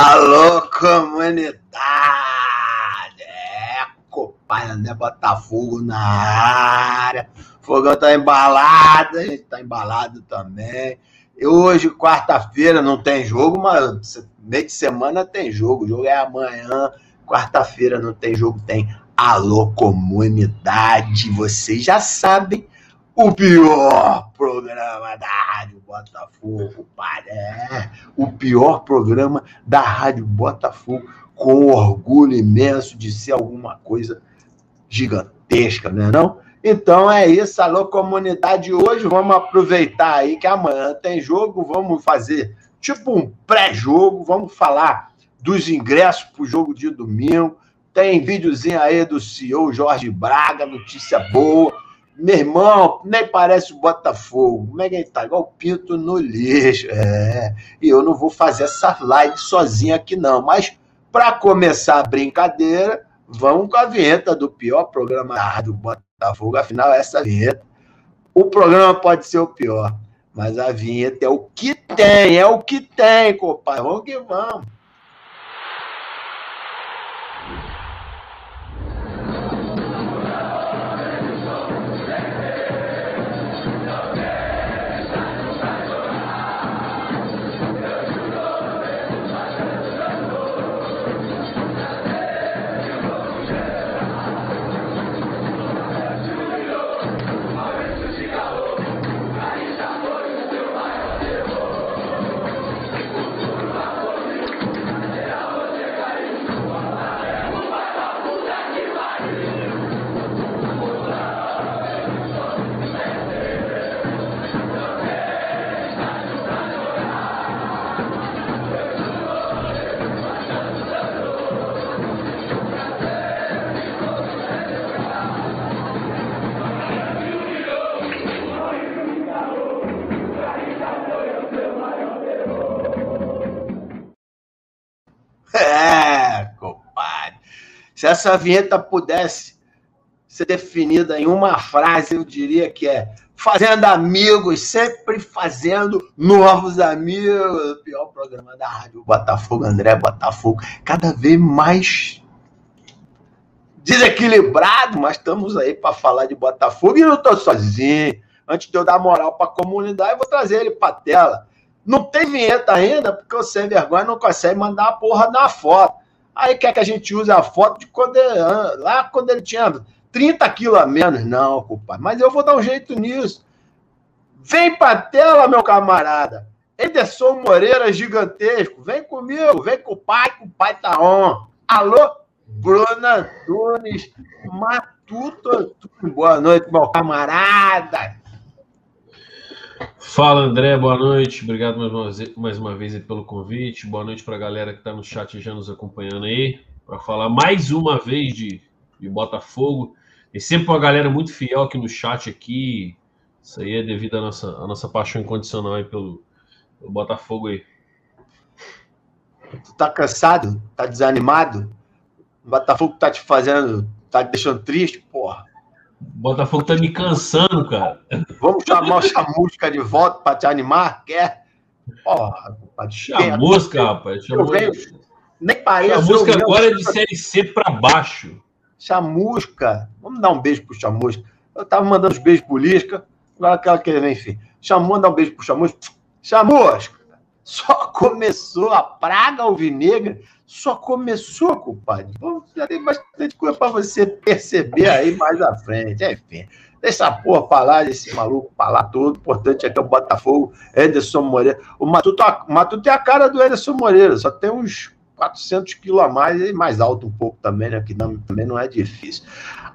Alô, comunidade! É, compadre André Botafogo na área. Fogão tá embalado, a gente tá embalado também. E hoje, quarta-feira, não tem jogo, mas meio de semana tem jogo. O jogo é amanhã. Quarta-feira não tem jogo, tem Alô, comunidade. Vocês já sabem o pior programa da Rádio Botafogo, paré. O pior programa da Rádio Botafogo, com orgulho imenso de ser alguma coisa gigantesca, não é não? Então é isso, alô comunidade. Hoje vamos aproveitar aí que amanhã tem jogo, vamos fazer tipo um pré-jogo, vamos falar dos ingressos para o jogo de domingo. Tem videozinho aí do CEO Jorge Braga, notícia boa meu irmão, nem parece o Botafogo. Como é que ele tá? Igual pinto no lixo. É. E eu não vou fazer essa live sozinho aqui, não. Mas, para começar a brincadeira, vamos com a vinheta do pior programa Rádio Botafogo. Afinal, essa vinheta. O programa pode ser o pior, mas a vinheta é o que tem, é o que tem, compadre. Vamos que vamos. Essa vinheta pudesse ser definida em uma frase, eu diria que é fazendo amigos, sempre fazendo novos amigos. O pior programa da rádio Botafogo, André Botafogo, cada vez mais desequilibrado, mas estamos aí para falar de Botafogo e não estou sozinho. Antes de eu dar moral para a comunidade, vou trazer ele para a tela. Não tem vinheta ainda, porque o sem vergonha não consegue mandar a porra da foto. Aí quer que a gente use a foto de quando ele, lá quando ele tinha 30 quilos a menos. Não, culpa. Mas eu vou dar um jeito nisso. Vem pra tela, meu camarada. Ederson Moreira gigantesco. Vem comigo, vem com o pai, que o pai tá on. Alô, Bruna Tunes, Matuto. Boa noite, meu camarada. Fala André, boa noite. Obrigado mais uma vez, mais uma vez pelo convite. Boa noite para a galera que está no chat já nos acompanhando aí, para falar mais uma vez de, de Botafogo. E sempre uma galera muito fiel aqui no chat aqui. Isso aí é devido à nossa, à nossa paixão incondicional aí pelo, pelo Botafogo aí. Tu tá cansado? Tá desanimado? O Botafogo tá te fazendo, tá te deixando triste? Botafogo tá me cansando, cara. Vamos chamar o Chamusca de volta para te animar? Quer? Porra, Chamusca, rapaz. Chamusca. Nem parece. Chamusca agora é de série C para baixo. Chamusca. Vamos dar um beijo pro Chamusca. Eu tava mandando uns beijos pro Lisca. Agora aquela que enfim. Chamou, dar um beijo pro Chamusca. Chamusca. Só começou a praga alvinegra só começou, compadre. Bom, já tem bastante coisa para você perceber aí mais à frente. Enfim, deixa a porra falar, esse maluco falar tudo. O importante é que é o Botafogo, Ederson Moreira. O Matuto, o Matuto é a cara do Ederson Moreira, só tem uns 400 quilos a mais e mais alto um pouco também, né? Que não, também não é difícil.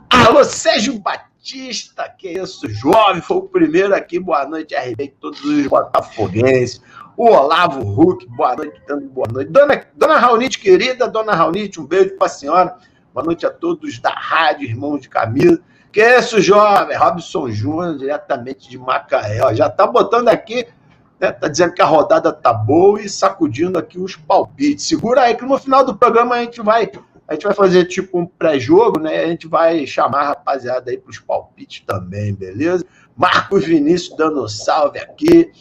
Alô, Sérgio Batista, que isso, jovem, foi o primeiro aqui. Boa noite, RB, todos os botafoguenses o Olavo Huck, boa noite, boa noite. Dona, dona Raunite, querida, dona Raunite, um beijo para a senhora. Boa noite a todos da rádio, irmãos de Camila. Que é isso, jovem? Robson Júnior, diretamente de Macaé. Ó, já tá botando aqui, né, tá dizendo que a rodada tá boa e sacudindo aqui os palpites. Segura aí que no final do programa a gente vai a gente vai fazer tipo um pré-jogo, né? A gente vai chamar a rapaziada aí para os palpites também, beleza? Marcos Vinícius dando um salve aqui.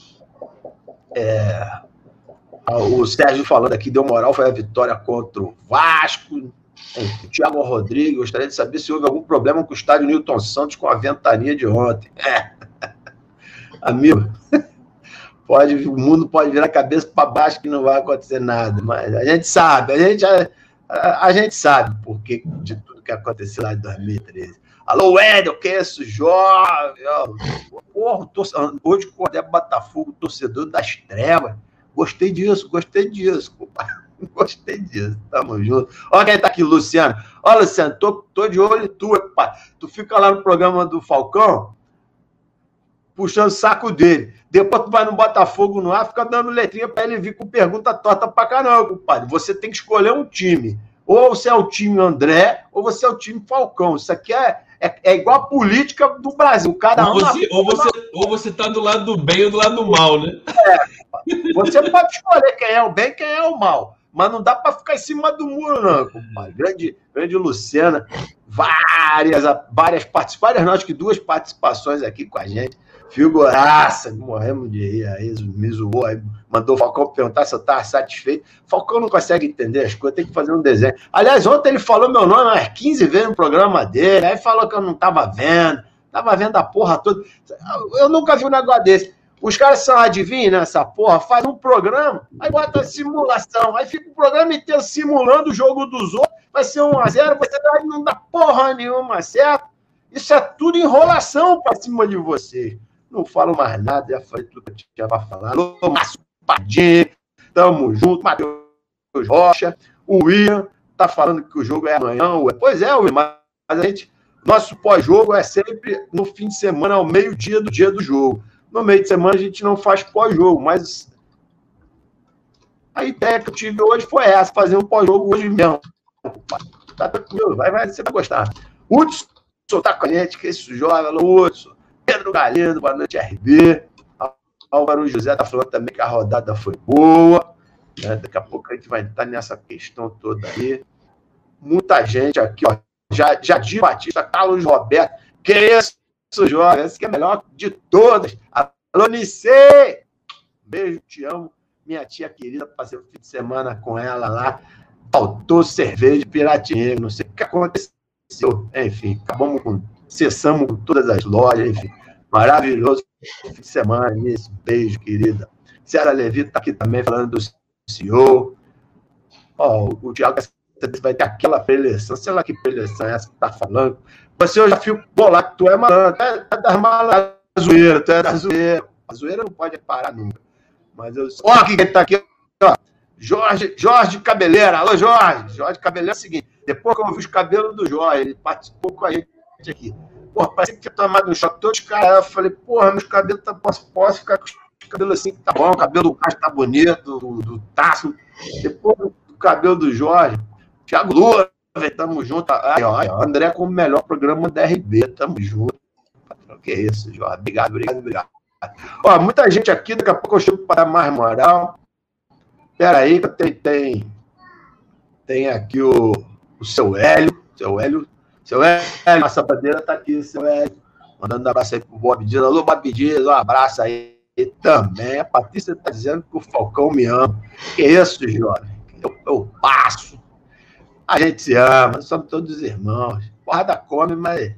É... O Sérgio falando aqui, deu moral, foi a vitória contra o Vasco. O Thiago Rodrigues, gostaria de saber se houve algum problema com o estádio Newton Santos com a ventania de ontem. É. Amigo, pode, o mundo pode virar a cabeça para baixo que não vai acontecer nada, mas a gente sabe, a gente, a, a, a gente sabe porque de tudo que aconteceu lá em 2013. Alô, Edel, que é isso, jovem? Porra, hoje acordei Botafogo, torcedor das trevas. Gostei disso, gostei disso, compadre. Gostei disso, tamo junto. Olha quem tá aqui, Luciano. Olha, Luciano, tô, tô de olho em tu, pai. Tu fica lá no programa do Falcão, puxando o saco dele. Depois tu vai no Botafogo no ar, fica dando letrinha para ele vir com pergunta torta pra caramba, compadre. Você tem que escolher um time. Ou você é o time André, ou você é o time Falcão. Isso aqui é, é, é igual a política do Brasil. Cada ou, você, ou, você, ou você tá do lado do bem ou do lado do mal, né? É, você pode escolher quem é o bem e quem é o mal. Mas não dá para ficar em cima do muro, não, compadre. Grande, grande Luciana, várias, várias participações, nós que duas participações aqui com a gente. Figuraça, morremos de rir aí, me zoou aí, mandou o Falcão perguntar se eu estava satisfeito. Falcão não consegue entender as coisas, tem que fazer um desenho. Aliás, ontem ele falou meu nome umas 15 vezes no programa dele, aí falou que eu não estava vendo, estava vendo a porra toda. Eu nunca vi um negócio desse. Os caras são adivinhos nessa porra, faz um programa, aí bota simulação, aí fica o programa inteiro simulando o jogo dos outros, vai ser 1x0, você não dá porra nenhuma, certo? Isso é tudo enrolação para cima de vocês. Não falo mais nada, já falei tudo que eu tinha para falar. Alô, Márcio Padinha, tamo junto, Matheus Rocha, o Ian tá falando que o jogo é amanhã. Pois é, Will, mas a gente, nosso pós-jogo é sempre no fim de semana, ao meio-dia do dia do jogo. No meio de semana a gente não faz pós-jogo, mas a ideia que eu tive hoje foi essa, fazer um pós-jogo hoje mesmo. Tá tranquilo, vai, vai, você vai gostar. Hudson tá com a gente, que esse joga, alô, Hudson. Pedro Galindo, boa noite, RB. Álvaro José tá falando também que a rodada foi boa. Né? Daqui a pouco a gente vai estar nessa questão toda aí. Muita gente aqui, ó. Jadir Batista, Carlos Roberto. Que isso? Jorge. Essa que é melhor de todas. Alô, Nicê! Beijo, te amo. Minha tia querida, passei o fim de semana com ela lá. Faltou cerveja de piratinha, não sei o que aconteceu. Enfim, acabamos com. Cessamos todas as lojas, enfim. Maravilhoso fim de semana, isso. Beijo, querida. Sara Levi está aqui também falando do senhor. Ó, o Tiago vai ter aquela preleção. Sei lá que preleção é essa que está falando. Você eu já fico bolado, tu é malandro, tu é, é das malas, zoeira, tu é da zoeira. A zoeira não pode parar nunca. Mas eu. Ó, quem tá aqui, ó. Jorge, Jorge Cabeleira. Alô, Jorge. Jorge Cabeleira é o seguinte: depois que eu vi os cabelos do Jorge, ele participou com a gente aqui. Porra, parece que tinha tomado um choque todos os caras. Eu falei, porra, meus cabelos tá, posso, posso ficar com os cabelos assim, tá bom, o cabelo do Castro tá bonito, do, do Tasso. Depois do cabelo do Jorge, Thiago Lula, Tamo junto. Aí, ó, André com o melhor programa da RB. Tamo junto. Que isso, Jorge? Obrigado, obrigado, obrigado. Ó, muita gente aqui, daqui a pouco eu chego para mais moral. Pera aí, que tem, tem, tem aqui o, o seu Hélio. Seu Hélio. Seu Hélio, a sapadeira tá aqui, seu Hélio. Mandando um abraço aí pro Bob Dias. Alô, Bob Dias, um abraço aí também. A Patrícia tá dizendo que o Falcão me ama. Que isso, jovem? Eu, eu passo a gente se ama, somos todos irmãos. Porrada come, mas.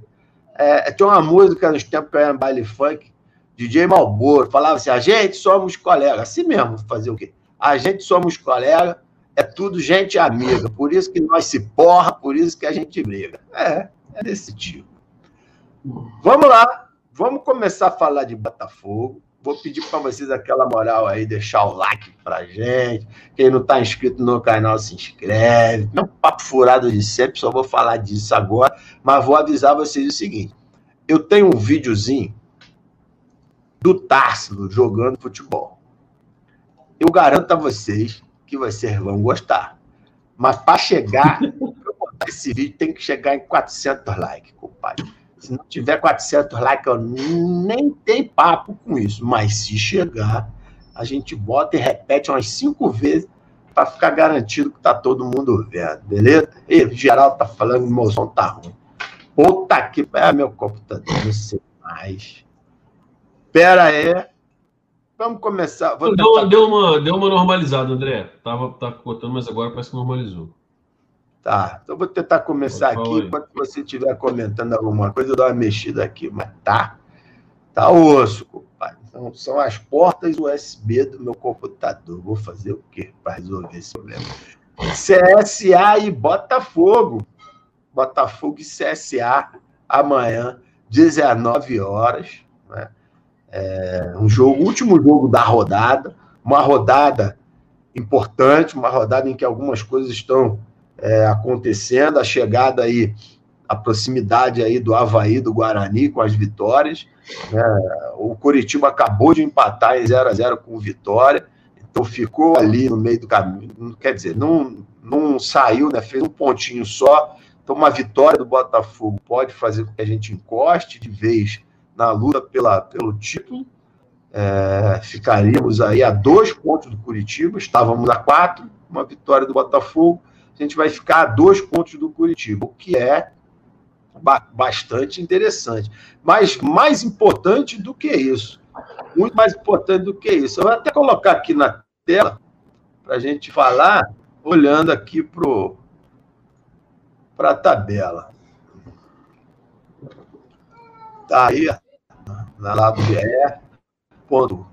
É, tinha uma música nos tempos que eu era no baile funk, DJ Malboro, falava assim: a gente somos colegas. Assim mesmo, fazer o quê? A gente somos colegas, é tudo gente amiga. Por isso que nós se porra, por isso que a gente briga. É, é desse tipo. Vamos lá, vamos começar a falar de Botafogo. Vou pedir para vocês aquela moral aí, deixar o like para gente. Quem não está inscrito no canal, se inscreve. Não papo furado de sempre, só vou falar disso agora. Mas vou avisar vocês o seguinte: eu tenho um videozinho do Társilo jogando futebol. Eu garanto a vocês que vocês vão gostar. Mas para chegar, esse vídeo tem que chegar em 400 likes, compadre. Se não tiver 400 likes, eu nem tenho papo com isso. Mas se chegar, a gente bota e repete umas cinco vezes para ficar garantido que tá todo mundo vendo, beleza? E geral tá falando que meu som tá ruim. Puta que. É meu computador, não sei mais. Pera aí. Vamos começar. Vou deu, tentar... deu, uma, deu uma normalizada, André. Tava, tá cortando, mas agora parece que normalizou. Tá, então vou tentar começar aqui. Aí. Enquanto você estiver comentando alguma coisa, eu dou uma mexida aqui, mas tá. Tá osso, compadre. Então, são as portas USB do meu computador. Vou fazer o quê para resolver esse problema? CSA e Botafogo. Botafogo e CSA amanhã, 19 horas. Né? É um jogo, último jogo da rodada, uma rodada importante, uma rodada em que algumas coisas estão é, acontecendo, a chegada aí, a proximidade aí do Havaí, do Guarani com as vitórias. Né? O Curitiba acabou de empatar em 0 a 0 com Vitória, então ficou ali no meio do caminho, quer dizer, não, não saiu, né? fez um pontinho só. Então, uma vitória do Botafogo pode fazer com que a gente encoste de vez na luta pela, pelo título. É, ficaríamos aí a dois pontos do Curitiba, estávamos a quatro, uma vitória do Botafogo, a gente vai ficar a dois pontos do Curitiba, o que é bastante interessante. Mas mais importante do que isso, muito mais importante do que isso, eu vou até colocar aqui na tela para a gente falar, olhando aqui para a tabela. Tá aí, na lado BR, ponto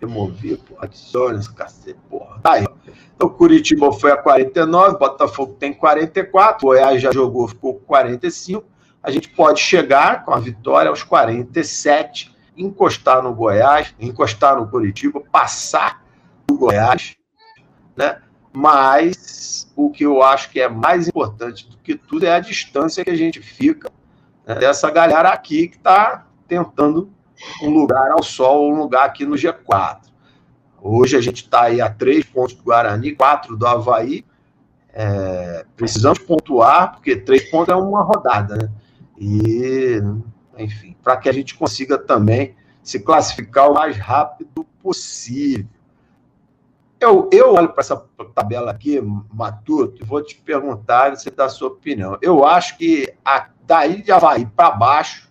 remover, porra, adicione esse cacete, porra. Tá aí. Então, Curitiba foi a 49, Botafogo tem 44, Goiás já jogou, ficou 45. A gente pode chegar com a vitória aos 47, encostar no Goiás, encostar no Curitiba, passar o Goiás, né? Mas o que eu acho que é mais importante do que tudo é a distância que a gente fica né, dessa galera aqui que está tentando um lugar ao sol, um lugar aqui no G4. Hoje a gente está aí a três pontos do Guarani, quatro do Havaí. É, precisamos pontuar, porque três pontos é uma rodada, né? E, enfim, para que a gente consiga também se classificar o mais rápido possível. Eu, eu olho para essa tabela aqui, Matuto, e vou te perguntar, você dá a sua opinião. Eu acho que a, daí de Havaí para baixo,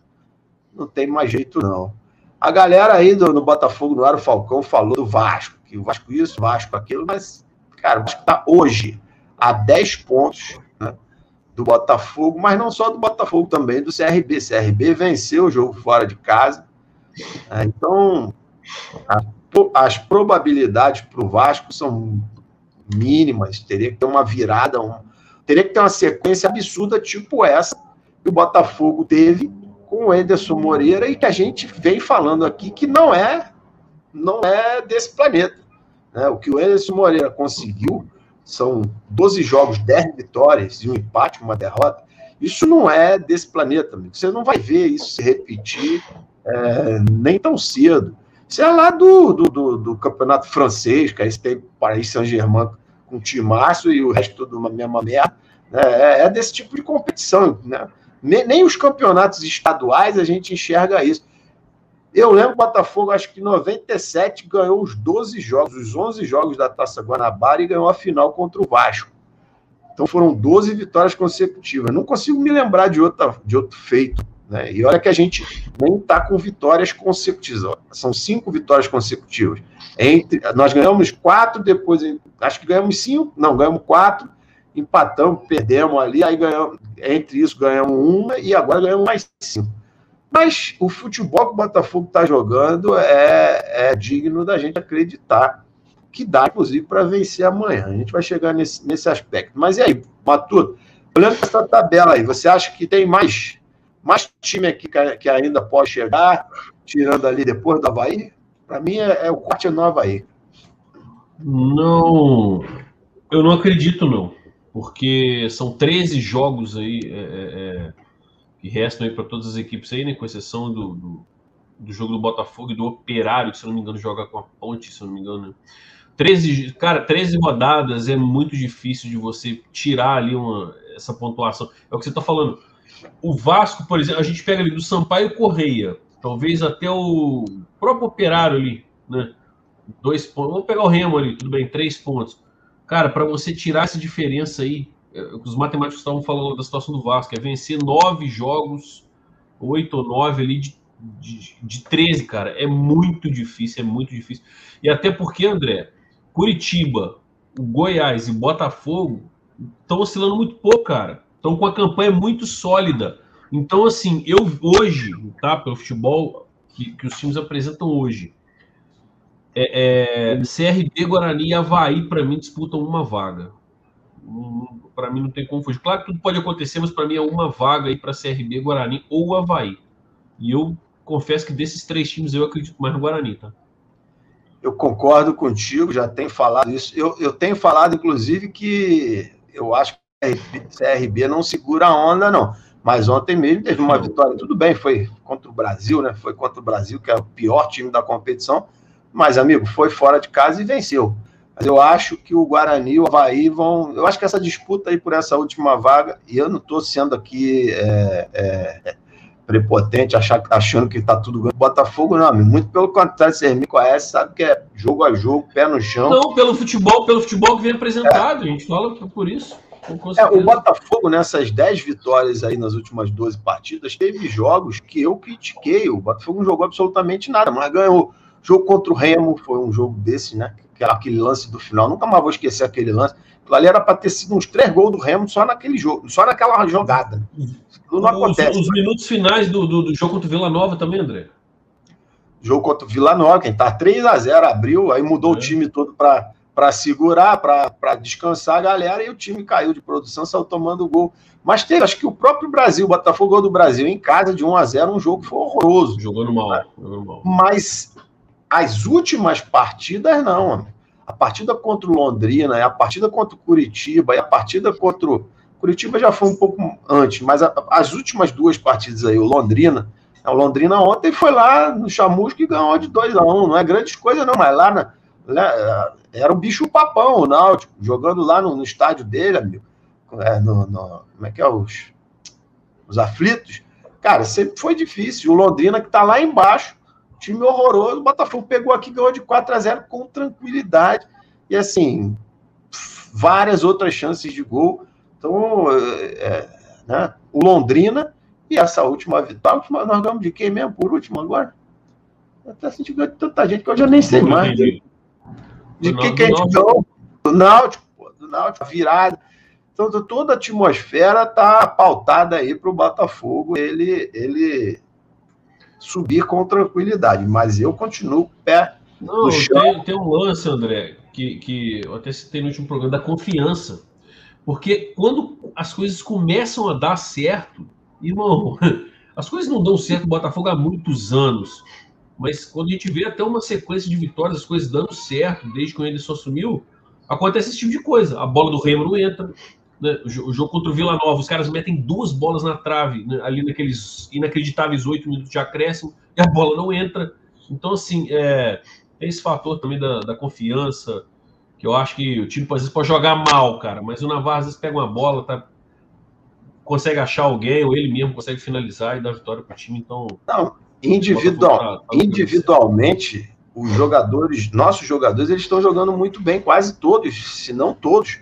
não tem mais jeito, não. A galera aí do, no Botafogo, no Ar, o Falcão, falou do Vasco, que o Vasco isso, Vasco aquilo, mas, cara, o Vasco está hoje a 10 pontos né, do Botafogo, mas não só do Botafogo, também do CRB. CRB venceu o jogo fora de casa. Né, então, a, as probabilidades para o Vasco são mínimas. Teria que ter uma virada, um, teria que ter uma sequência absurda, tipo essa que o Botafogo teve com o Ederson Moreira e que a gente vem falando aqui que não é não é desse planeta. Né? O que o Ederson Moreira conseguiu são 12 jogos, 10 vitórias e um empate, uma derrota. Isso não é desse planeta, amigo. Você não vai ver isso se repetir é, nem tão cedo. Isso é lá do, do, do, do campeonato francês, que aí você tem Paris Saint-Germain com o Timácio e o resto tudo uma mesma merda. Né? É, é desse tipo de competição. Né? Nem, nem os campeonatos estaduais a gente enxerga isso. Eu lembro o Botafogo, acho que em 97, ganhou os 12 jogos, os 11 jogos da Taça Guanabara e ganhou a final contra o Vasco. Então foram 12 vitórias consecutivas. Não consigo me lembrar de, outra, de outro feito. Né? E olha que a gente nem está com vitórias consecutivas. São cinco vitórias consecutivas. Entre, nós ganhamos quatro, depois acho que ganhamos cinco, não, ganhamos quatro, empatamos, perdemos ali, aí ganhamos, entre isso ganhamos uma e agora ganhamos mais cinco. Mas o futebol que o Botafogo está jogando é, é digno da gente acreditar que dá, inclusive, para vencer amanhã. A gente vai chegar nesse, nesse aspecto. Mas e aí, Matuto, olhando essa tabela aí, você acha que tem mais, mais time aqui que, que ainda pode chegar, tirando ali depois do Havaí? Para mim é, é, o corte no Havaí. Não, eu não acredito, não porque são 13 jogos aí é, é, é, que restam aí para todas as equipes aí, né, com exceção do, do, do, jogo do Botafogo e do Operário, que se não me engano joga com a Ponte, se não me engano. Né? 13, cara, 13 rodadas é muito difícil de você tirar ali uma, essa pontuação. É o que você está falando. O Vasco, por exemplo, a gente pega ali do Sampaio Correia, talvez até o próprio Operário ali, né? Dois pontos. Vamos pegar o Remo ali, tudo bem, três pontos. Cara, para você tirar essa diferença aí, é, os matemáticos estavam falando da situação do Vasco, é vencer nove jogos, oito ou nove ali de, de, de 13, cara. É muito difícil, é muito difícil. E até porque, André, Curitiba, o Goiás e Botafogo estão oscilando muito pouco, cara. Estão com a campanha muito sólida. Então, assim, eu hoje, tá, pelo futebol que, que os times apresentam hoje, é, é, CRB, Guarani e Havaí, para mim, disputam uma vaga. Para mim, não tem como fugir. Claro que tudo pode acontecer, mas para mim é uma vaga aí para CRB, Guarani ou Havaí. E eu confesso que desses três times eu acredito mais no Guarani, tá? Eu concordo contigo, já tenho falado isso. Eu, eu tenho falado, inclusive, que eu acho que CRB não segura a onda, não. Mas ontem mesmo teve uma vitória, tudo bem, foi contra o Brasil, né? Foi contra o Brasil, que é o pior time da competição. Mas, amigo, foi fora de casa e venceu. Mas eu acho que o Guarani e o Havaí vão. Eu acho que essa disputa aí por essa última vaga, e eu não estou sendo aqui é, é, prepotente, achar, achando que está tudo ganho. Botafogo não, muito pelo contrário, você me conhece, sabe que é jogo a jogo, pé no chão. Não, pelo futebol, pelo futebol que vem apresentado, é. a gente fala por isso. É, o Botafogo, nessas 10 vitórias aí nas últimas 12 partidas, teve jogos que eu critiquei. O Botafogo não jogou absolutamente nada, mas ganhou. Jogo contra o Remo foi um jogo desse, né? Aquele lance do final, nunca mais vou esquecer aquele lance. Aquilo ali era para ter sido uns três gols do Remo só naquele jogo, só naquela jogada. Aquilo não acontece. Os, os minutos finais do, do, do, jogo contra o Vila Nova também, André? Jogo contra o Vila Nova, quem tá 3 a 0 abriu, aí mudou é. o time todo para segurar, para descansar a galera, e o time caiu de produção, saiu tomando gol. Mas teve, acho que o próprio Brasil, o Botafogo do Brasil em casa de 1 a 0 um jogo que foi horroroso. Jogou no mal. Jogou no mal. Mas as últimas partidas, não. A partida contra o Londrina, a partida contra o Curitiba, e a partida contra o. Curitiba já foi um pouco antes, mas a, as últimas duas partidas aí, o Londrina. O Londrina ontem foi lá no Chamusco e ganhou de 2 a 1 um. Não é grande coisa, não, mas lá, na, lá era um bicho papão, o Náutico, jogando lá no, no estádio dele, amigo. É, no, no, como é que é? Os, os aflitos. Cara, sempre foi difícil. O Londrina, que está lá embaixo, Time horroroso. O Botafogo pegou aqui, ganhou de 4 a 0 com tranquilidade. E assim, várias outras chances de gol. Então, é, né? o Londrina e essa última vitória. Nós ganhamos de quem mesmo por último agora? Eu até senti que tanta gente que eu já nem sei mais. De, de quem que a gente ganhou? Do Náutico, pô, do Náutico, virada. Então, toda a atmosfera está pautada aí para o Botafogo. Ele, ele subir com tranquilidade, mas eu continuo pé Não, no chão. Tem, tem um lance, André, que, que eu até citei no último programa, da confiança. Porque quando as coisas começam a dar certo, irmão, as coisas não dão certo no Botafogo há muitos anos. Mas quando a gente vê até uma sequência de vitórias, as coisas dando certo, desde que o Anderson assumiu, acontece esse tipo de coisa. A bola do Remo não entra, né, o jogo contra o Vila Nova, os caras metem duas bolas na trave, né, ali naqueles inacreditáveis oito minutos de acréscimo, e a bola não entra. Então, assim, é, tem esse fator também da, da, confiança, que eu acho que o time às vezes pode jogar mal, cara, mas o Navarro às vezes pega uma bola, tá, consegue achar alguém, ou ele mesmo consegue finalizar e dar vitória para o time. Então, não, individual, tá, tá individualmente, os jogadores, nossos jogadores, eles estão jogando muito bem, quase todos, se não todos.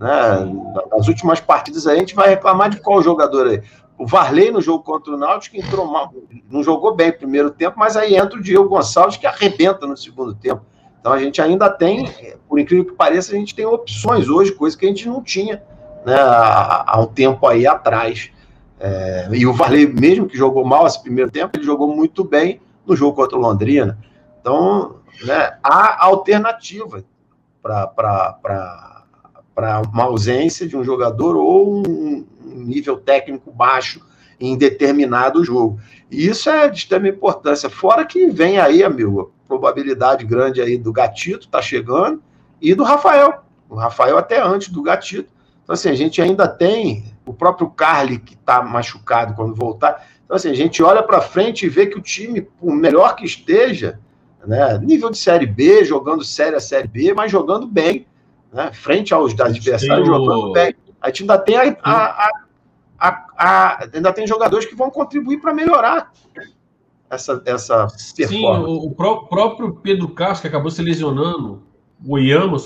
Né? Nas últimas partidas a gente vai reclamar de qual jogador aí. O Varley no jogo contra o Náutico entrou mal, não jogou bem no primeiro tempo, mas aí entra o Diego Gonçalves que arrebenta no segundo tempo. Então a gente ainda tem, por incrível que pareça, a gente tem opções hoje, coisa que a gente não tinha né, há, há um tempo aí atrás. É, e o Varley, mesmo que jogou mal esse primeiro tempo, ele jogou muito bem no jogo contra o Londrina. Então, né, há alternativa para para uma ausência de um jogador ou um, nível técnico baixo em determinado jogo. E isso é de extrema importância. Fora que vem aí, amigo, probabilidade grande aí do Gatito tá chegando e do Rafael. O Rafael até antes do Gatito. Então, assim, a gente ainda tem o próprio Carly que está machucado quando voltar. Então, assim, a gente olha para frente e vê que o time, por melhor que esteja, né, nível de Série B, jogando Série A, Série B, mas jogando bem né, frente aos adversários o... jogando bem. A gente ainda tem a, a, a, a, ainda tem jogadores que vão contribuir para melhorar essa, essa performance. Sim, o, o pró próprio Pedro Castro, que acabou se lesionando, o Oyama,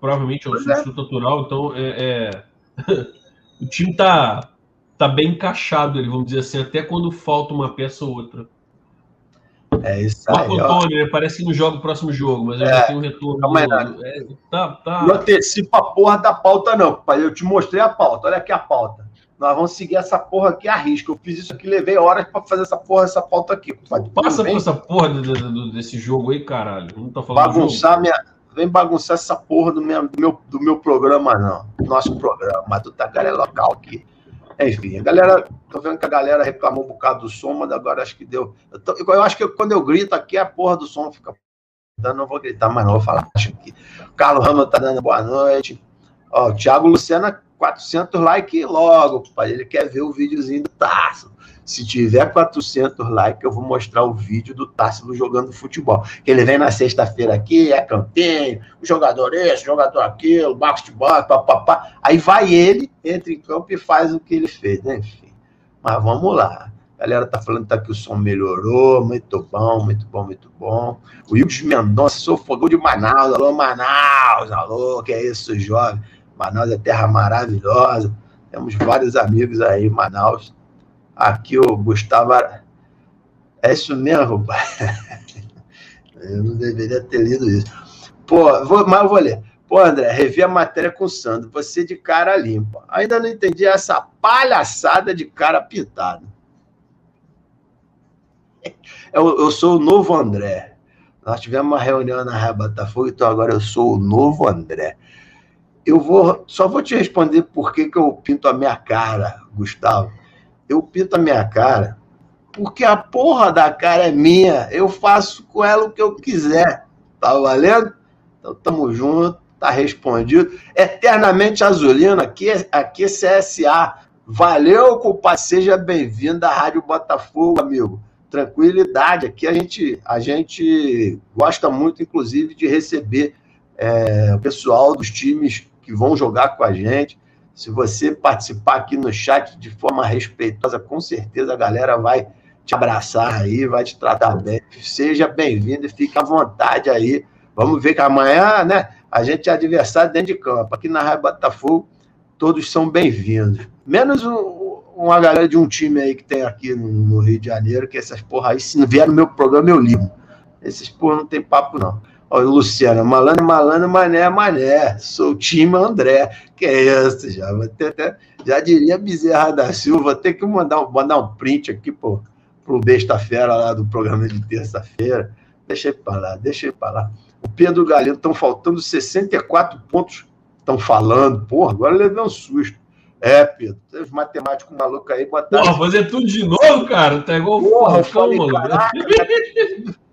provavelmente é o substituto é. natural, então é, é... o time tá, tá bem encaixado, ele, vamos dizer assim, até quando falta uma peça ou outra. É isso aí. Marco Antônio, né? Parece que não joga o próximo jogo, mas eu é, já tenho um retorno. Calma aí, é, tá, tá. Não antecipa a porra da pauta, não, pai. Eu te mostrei a pauta. Olha aqui a pauta. Nós vamos seguir essa porra aqui a risco. Eu fiz isso aqui, levei horas para fazer essa porra, essa pauta aqui. Passa por essa porra do, do, desse jogo aí, caralho. Não tô falando Bagunçar minha. Vem bagunçar essa porra do meu, do meu, do meu programa, não. Nosso programa, do Tagaré local aqui. Enfim, a galera. Tô vendo que a galera reclamou um bocado do som, mas agora acho que deu. Eu, tô, eu acho que quando eu grito aqui, a porra do som fica. Eu não vou gritar mais, não, vou falar acho que. Carlos Ramos tá dando boa noite. Ó, o Thiago Luciana 400 likes logo, pai. Ele quer ver o videozinho do Tarso. Se tiver 400 likes, eu vou mostrar o vídeo do Tássilo jogando futebol. Ele vem na sexta-feira aqui, é campeão, o jogador esse, o jogador aquilo, barco de bola, papapá. Aí vai ele, entra em campo e faz o que ele fez, né? Enfim. Mas vamos lá. A galera tá falando tá, que o som melhorou, muito bom, muito bom, muito bom. O Wilson Mendonça, sou fogão de Manaus, alô Manaus, alô, que é isso, jovem. Manaus é terra maravilhosa. Temos vários amigos aí em Manaus. Aqui o Gustavo. É isso mesmo, pai. Eu não deveria ter lido isso. Pô, vou, mas eu vou ler. Pô, André, revi a matéria com o Sandro. Você de cara limpa. Ainda não entendi essa palhaçada de cara pintado. Eu, eu sou o novo André. Nós tivemos uma reunião na Raia Botafogo, então agora eu sou o novo André eu vou só vou te responder por que, que eu pinto a minha cara, Gustavo. Eu pinto a minha cara porque a porra da cara é minha. Eu faço com ela o que eu quiser. Tá valendo? Então tamo junto, tá respondido. Eternamente Azulino, aqui, é, aqui é CSA. Valeu, compadre. Seja bem-vindo à Rádio Botafogo, amigo. Tranquilidade. Aqui a gente, a gente gosta muito, inclusive, de receber é, o pessoal dos times que vão jogar com a gente. Se você participar aqui no chat de forma respeitosa, com certeza a galera vai te abraçar aí, vai te tratar bem. Seja bem-vindo e fique à vontade aí. Vamos ver que amanhã, né? A gente é adversário dentro de campo. Aqui na Raia Botafogo, todos são bem-vindos. Menos um, uma galera de um time aí que tem aqui no, no, Rio de Janeiro, que essas porra aí, se vier no meu programa, eu ligo. Esses porra não tem papo, não. Olha, Luciana, malandro, malandro, mané, mané. Sou o time André. Que é isso, já, até, já diria Bezerra da Silva, tem que mandar, mandar um print aqui pro, pro Besta-feira lá do programa de terça-feira. Deixa ele para lá, deixa ele para lá. O Pedro Galeno, estão faltando 64 pontos. Estão falando, porra, agora levei um susto. É, Pedro, teve matemático maluco aí, botaram. Porra, fazer tudo de novo, cara? Tá igual porra, o mano.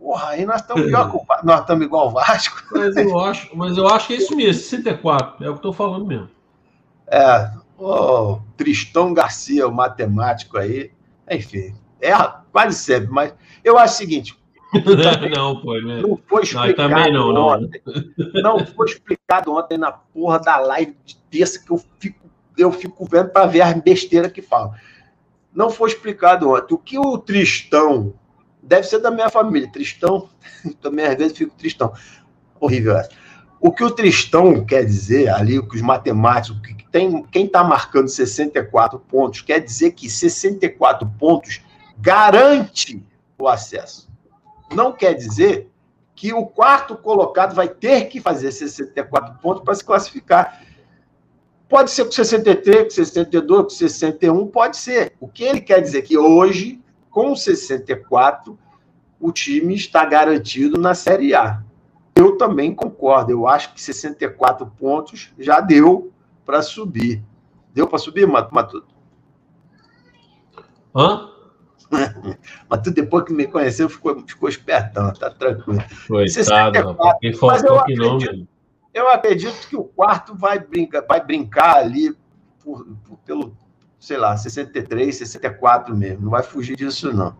Porra, aí nós estamos pior que o nós estamos igual o Vasco. Mas eu acho, mas eu acho que é isso mesmo, 64, é o que estou falando mesmo. É, o Tristão Garcia, o matemático aí, enfim, erra quase sempre, mas eu acho o seguinte. não, pô, né? não foi explicado não, também não, ontem. Não. não foi explicado ontem na porra da live de terça que eu fico, eu fico vendo para ver as besteiras que falam. Não foi explicado ontem. O que o Tristão Deve ser da minha família. Tristão, também às vezes fico tristão. Horrível essa. O que o tristão quer dizer ali, que os matemáticos, que tem, quem está marcando 64 pontos, quer dizer que 64 pontos garante o acesso. Não quer dizer que o quarto colocado vai ter que fazer 64 pontos para se classificar. Pode ser com 63, com 62, com 61, pode ser. O que ele quer dizer é que hoje com 64, o time está garantido na Série A. Eu também concordo. Eu acho que 64 pontos já deu para subir. Deu para subir, Matuto? Hã? Matuto, depois que me conheceu, ficou, ficou espertão, tá tranquilo. Coitado, 64, quem faltou que não, Eu acredito que o quarto vai brincar, vai brincar ali por, por, pelo sei lá, 63, 64 mesmo. Não vai fugir disso, não.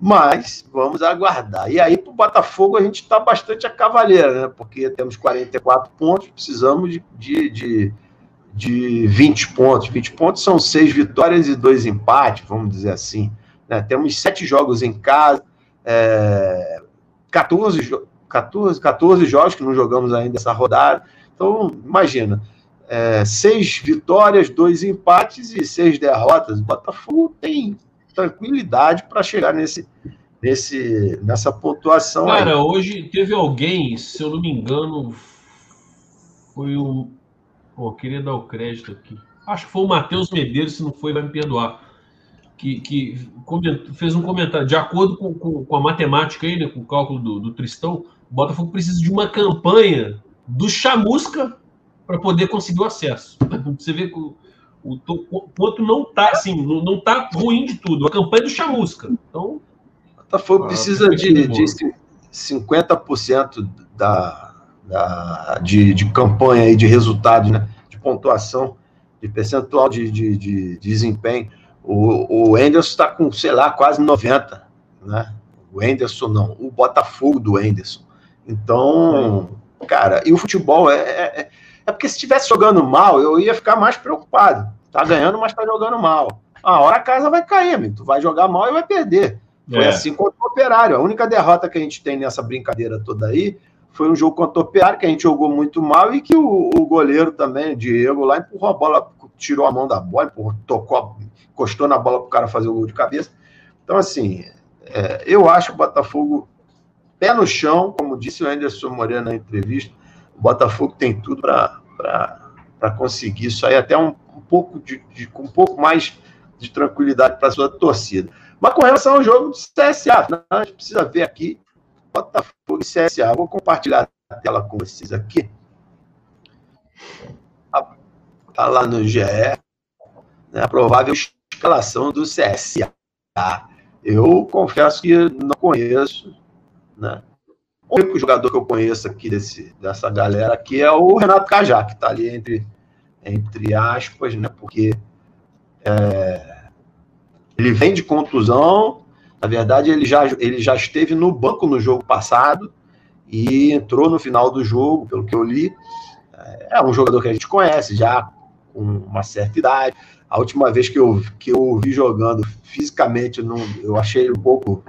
Mas vamos aguardar. E aí, para o Botafogo, a gente está bastante a cavaleira, né? Porque temos 44 pontos, precisamos de, de, de, de 20 pontos. 20 pontos são seis vitórias e dois empates, vamos dizer assim. Né? Temos sete jogos em casa, é, 14, 14, 14 jogos que não jogamos ainda essa rodada. Então, imagina, é, seis vitórias, dois empates e seis derrotas. O Botafogo tem tranquilidade para chegar nesse, nesse, nessa pontuação. Cara, aí. hoje teve alguém, se eu não me engano, foi o. Pô, queria dar o crédito aqui. Acho que foi o Matheus Medeiros, se não foi, vai me perdoar. Que, que fez um comentário. De acordo com, com, com, a matemática aí, né, com o cálculo do, do Tristão, o Botafogo precisa de uma campanha do Chamusca para poder conseguir o acesso. Você vê que o, o, o ponto não tá assim, não, não tá ruim de tudo. A campanha do Chamusca. Então. Botafogo ah, precisa de, de 50% da, da, de, de campanha e de resultados, né? De pontuação, de percentual de, de, de desempenho. O, o Enderson está com, sei lá, quase 90, né? O Enderson não, o Botafogo do Enderson. Então, cara, e o futebol é, é, é porque se estivesse jogando mal, eu ia ficar mais preocupado. Tá ganhando, mas tá jogando mal. A hora a casa vai cair, amigo. Tu vai jogar mal e vai perder. Foi é. assim contra o Operário. A única derrota que a gente tem nessa brincadeira toda aí foi um jogo contra o Operário, que a gente jogou muito mal e que o, o goleiro também, o Diego, lá empurrou a bola, tirou a mão da bola, empurrou, tocou, encostou na bola para o cara fazer o gol de cabeça. Então, assim, é, eu acho o Botafogo pé no chão, como disse o Anderson Moreira na entrevista, o Botafogo tem tudo para conseguir isso aí, até um, um pouco de, de, com um pouco mais de tranquilidade para sua torcida. Mas com relação ao jogo do CSA, né, a gente precisa ver aqui Botafogo e CSA. Vou compartilhar a tela com vocês aqui. Está lá no GE, né, a provável escalação do CSA. Eu confesso que não conheço, né? O único jogador que eu conheço aqui desse, dessa galera aqui é o Renato Cajá, que está ali entre, entre aspas, né? Porque é, ele vem de contusão. Na verdade, ele já, ele já esteve no banco no jogo passado e entrou no final do jogo, pelo que eu li. É um jogador que a gente conhece já com uma certa idade. A última vez que eu, que eu vi jogando fisicamente, eu achei ele um pouco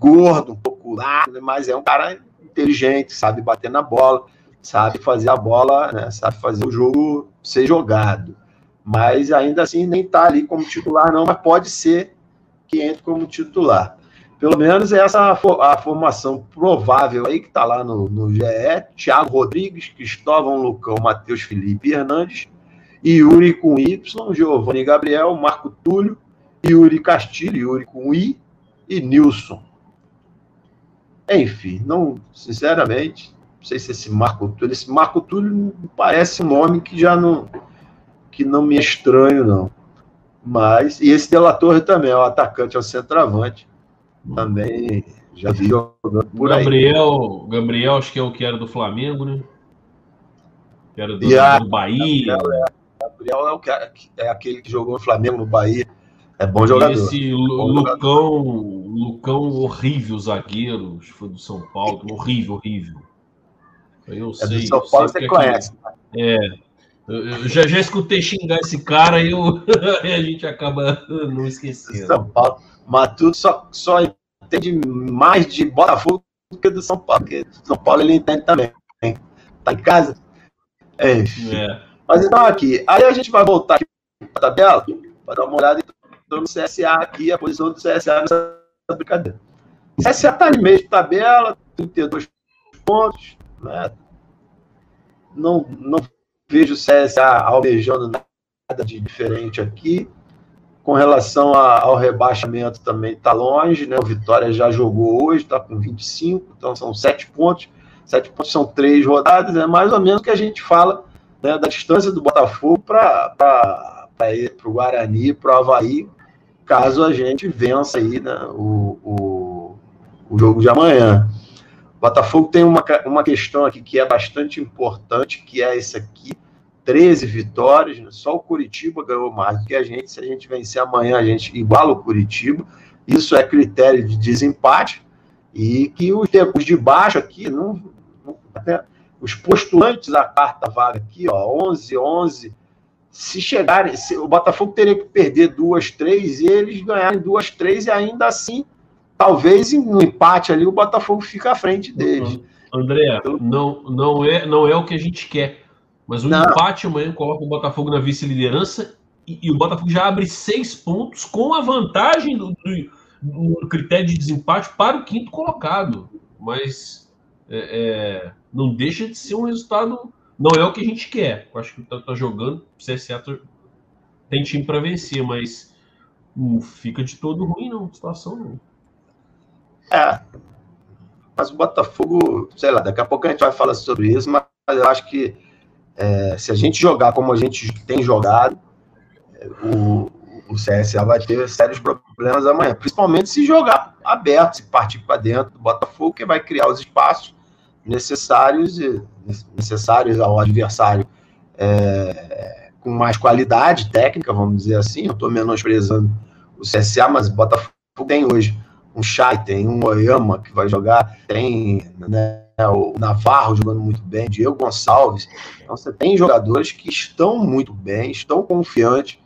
gordo, um pouco largo, mas é um cara inteligente, sabe bater na bola, sabe fazer a bola, né, sabe fazer o jogo ser jogado. Mas ainda assim nem está ali como titular, não, mas pode ser que entre como titular. Pelo menos essa a formação provável aí que está lá no, no GE: Thiago Rodrigues, Cristóvão Lucão, Matheus Felipe Hernandes, Yuri com Y, Giovanni Gabriel, Marco Túlio, Yuri Castilho, Yuri com I e Nilson. Enfim, não, sinceramente, não sei se esse Marco Túlio, esse Marco Túlio parece um nome que já não, que não me é estranho, não. Mas, e esse Delator também, é o atacante, é o centroavante, também já vi jogando por Gabriel, aí. Gabriel, acho que é o que era do Flamengo, né? Que era do, do Bahia. Gabriel é, Gabriel é, o que, é aquele que jogou no Flamengo, no Bahia. É bom jogador. Esse bom Lucão, jogador. Lucão horrível zagueiro, foi do São Paulo, horrível, horrível. Eu é sei, do São Paulo você conhece. É. Eu já, já escutei xingar esse cara e, eu, a gente acaba não esquecendo. São Paulo. Matuto só, só entende mais de Botafogo do que do São Paulo, porque São Paulo ele entende também. Tá em casa? É. é. Mas então aqui, aí a gente vai voltar aqui para a tabela para dar uma olhada no CSA aqui, a posição do CSA nessa brincadeira. O CSA está em meio de tabela, 32 pontos, né? Não, não vejo o CSA almejando nada de diferente aqui. Com relação a, ao rebaixamento, também está longe, né? O Vitória já jogou hoje, está com 25, então são 7 pontos. 7 pontos são 3 rodadas, é mais ou menos que a gente fala né, da distância do Botafogo para o Guarani, para o Havaí, caso a gente vença aí né, o, o, o jogo de amanhã. O Botafogo tem uma, uma questão aqui que é bastante importante, que é esse aqui, 13 vitórias, né, só o Curitiba ganhou mais do que a gente, se a gente vencer amanhã, a gente iguala o Curitiba, isso é critério de desempate, e que os, tempos de baixo aqui, não, não, até, os postulantes à quarta vaga aqui, ó, 11, 11, se chegarem, se, o Botafogo teria que perder duas, três, e eles ganharem duas, três, e ainda assim, talvez no empate ali, o Botafogo fica à frente deles. André, não, não, é, não é o que a gente quer. Mas o não. empate amanhã coloca o Botafogo na vice-liderança e, e, o Botafogo já abre seis pontos com a vantagem do, do, um critério de desempate para o quinto colocado, mas é, é, não deixa de ser um resultado. Não é o que a gente quer. Eu acho que tá, tá jogando, o CSA tem time para vencer, mas não fica de todo ruim, não, situação não. É. Mas o Botafogo, sei lá, daqui a pouco a gente vai falar sobre isso, mas eu acho que é, se a gente jogar como a gente tem jogado, é, o, o CSA vai ter sérios problemas amanhã, principalmente se jogar aberto, se partir para dentro do Botafogo, que vai criar os espaços necessários necessários ao adversário é, com mais qualidade técnica, vamos dizer assim. Eu estou menosprezando o CSA, mas o Botafogo tem hoje um Chay, tem um Oyama que vai jogar, tem né, o Navarro jogando muito bem, Diego Gonçalves. Então você tem jogadores que estão muito bem, estão confiantes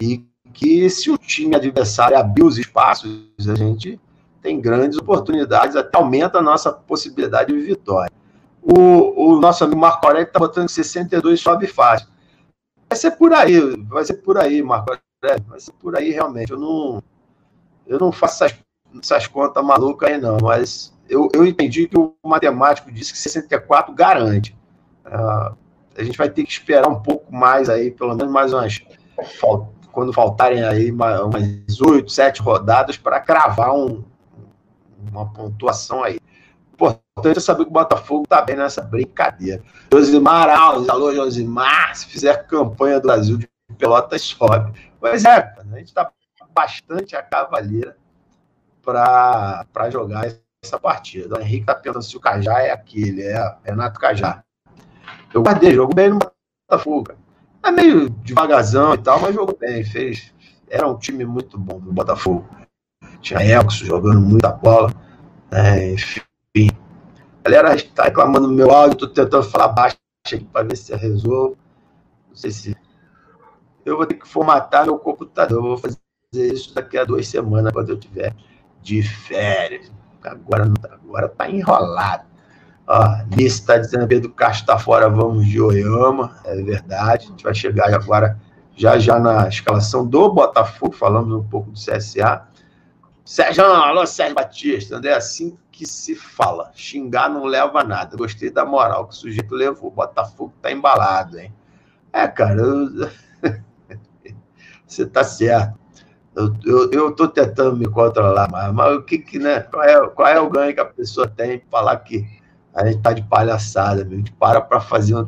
e que se o time adversário abrir os espaços, a gente tem grandes oportunidades, até aumenta a nossa possibilidade de vitória. O, o nosso amigo Marco Aurélio está botando 62 sobe fácil. Vai ser por aí, vai ser por aí, Marco Aurélio, vai ser por aí realmente. Eu não, eu não faço essas, essas contas malucas aí não, mas eu, eu entendi que o matemático disse que 64 garante. Uh, a gente vai ter que esperar um pouco mais aí, pelo menos mais umas quando faltarem aí umas oito, sete rodadas para cravar um, uma pontuação aí. Importante é saber que o Botafogo está bem nessa brincadeira. Josimar Alves, alô Josimar, se fizer campanha do Brasil de Pelotas, sobe. Pois é, a gente está bastante a cavaleira para jogar essa partida. O Henrique está pensando se o Cajá é aquele, é Renato Cajá. Eu guardei, jogo bem no Botafogo. É meio devagarzão e tal, mas jogou bem, fez. Era um time muito bom do Botafogo. Tinha Elcio jogando muita bola. Né, enfim. A galera está reclamando do meu áudio, estou tentando falar baixo aqui para ver se resolvo. Não sei se. Eu vou ter que formatar meu computador. Eu vou fazer isso daqui a duas semanas, quando eu tiver de férias. Agora, agora tá enrolado. Ó, Nice está dizendo que Pedro Castro está fora, vamos de Oyama. É verdade. A gente vai chegar agora, já já na escalação do Botafogo, falamos um pouco do CSA. Sérgio, alô, Sérgio Batista. É assim que se fala. Xingar não leva a nada. Gostei da moral que o sujeito levou. Botafogo tá embalado, hein? É, cara, eu... você tá certo. Eu, eu, eu tô tentando me controlar, mas, mas o que que, né? Qual é, qual é o ganho que a pessoa tem de falar que a gente tá de palhaçada, meu. a gente para para fazer.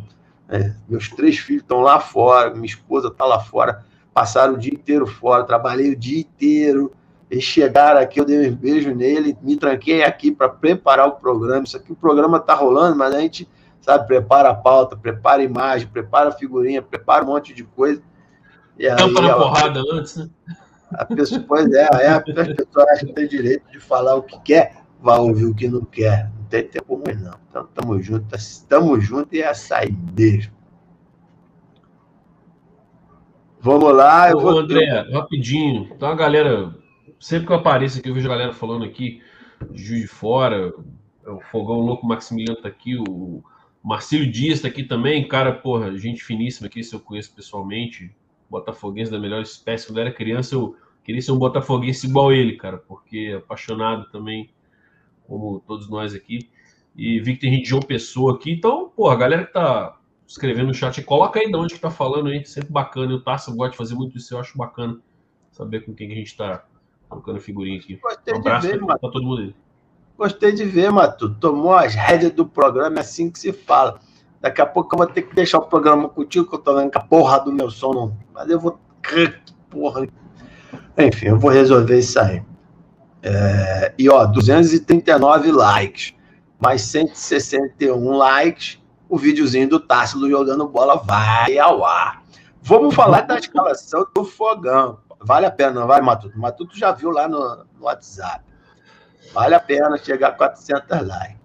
É, meus três filhos estão lá fora, minha esposa tá lá fora, passaram o dia inteiro fora, trabalhei o dia inteiro. Eles chegaram aqui, eu dei um beijo nele, me tranquei aqui para preparar o programa. Isso aqui, o programa tá rolando, mas a gente, sabe, prepara a pauta, prepara a imagem, prepara a figurinha, prepara um monte de coisa. E aí, Tampa na porrada antes, né? A pessoa, pois é, é, a pessoa acha que tem direito de falar o que quer, vai ouvir o que não quer tem tempo ruim, não. Então, tamo junto, estamos juntos e é açaí mesmo. Vamos lá. Eu Ô, vou... André, rapidinho. Então, a galera, sempre que eu apareço aqui, eu vejo a galera falando aqui, Juiz de Fora, o Fogão Louco Maximiliano tá aqui, o Marcílio Dias tá aqui também, cara, porra, gente finíssima aqui, se eu conheço pessoalmente, botafoguense da melhor espécie. Quando eu era criança, eu queria ser um botafoguense igual ele, cara, porque apaixonado também como todos nós aqui. E vi que tem gente de João Pessoa aqui. Então, pô, a galera que tá escrevendo no chat, coloca aí de onde que tá falando aí. Sempre bacana. O Tarso gosta de fazer muito isso. Eu acho bacana saber com quem que a gente tá colocando figurinha aqui. Gostei um abraço de ver, pra, todo mundo aí. Gostei de ver, Matu. Tomou as rédeas do programa, é assim que se fala. Daqui a pouco eu vou ter que deixar o programa contigo, que eu tô vendo que a porra do meu som não. Mas eu vou. Porra. Enfim, eu vou resolver isso aí. É, e ó, 239 likes, mais 161 likes, o videozinho do Tássilo jogando bola vai ao ar. Vamos falar da escalação do Fogão. Vale a pena, não vai, Matuto? Matuto já viu lá no, no WhatsApp. Vale a pena chegar a 400 likes.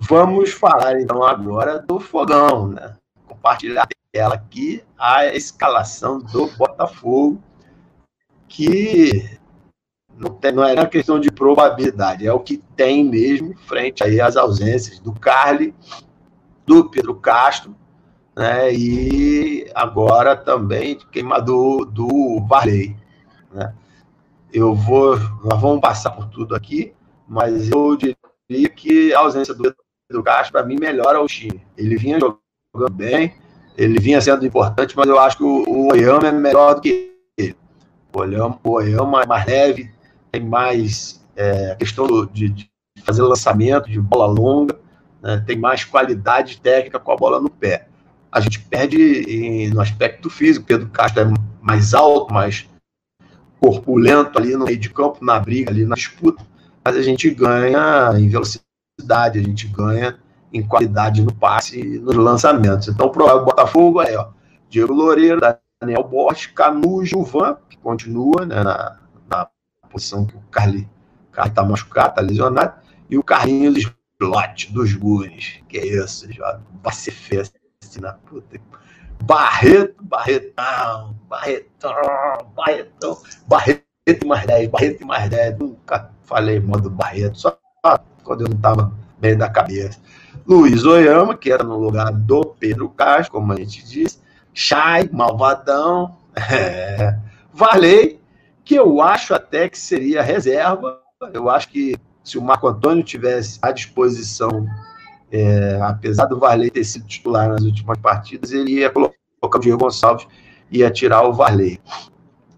Vamos falar então agora do Fogão, né? Compartilhar a tela aqui a escalação do Botafogo, que não, tem, não é uma questão de probabilidade, é o que tem mesmo frente aí às ausências do Carly, do Pedro Castro, né, e agora também queima do, do Varley. Né. eu vou, nós vamos passar por tudo aqui, mas eu diria que a ausência do Pedro Castro, para mim, melhora o time. Ele vinha jogando bem, ele vinha sendo importante, mas eu acho que o, o Oyama é melhor do que ele. O Oyama, o Oyama é mais leve, tem mais é, questão de, de, fazer lançamento de bola longa, né, tem mais qualidade técnica com a bola no pé. A gente perde em, no aspecto físico, Pedro Castro é mais alto, mais corpulento ali no meio de campo, na briga, ali na disputa, mas a gente ganha em velocidade, a gente ganha em qualidade no passe e nos lançamentos. Então, o Botafogo é ó, Diego Loureiro, Daniel Borges, Canu Gilvan, que continua né, na, na posição que o Carly está machucado, está lesionado, e o Carlinhos Slot dos Gunes. Que é já vai ser na puta. Barreto, Barretão, Barretão, Barretão, Barreto mais 10, Barreto mais 10. Nunca falei mal do Barreto, só quando eu não estava bem da cabeça. Luiz Oyama, que era no lugar do Pedro Castro, como a gente disse. Chay, Malvadão. É. Valei, que eu acho até que seria reserva. Eu acho que se o Marco Antônio tivesse à disposição, é, apesar do Varley ter sido titular nas últimas partidas, ele ia colocar o Diego Gonçalves e ia tirar o Varley.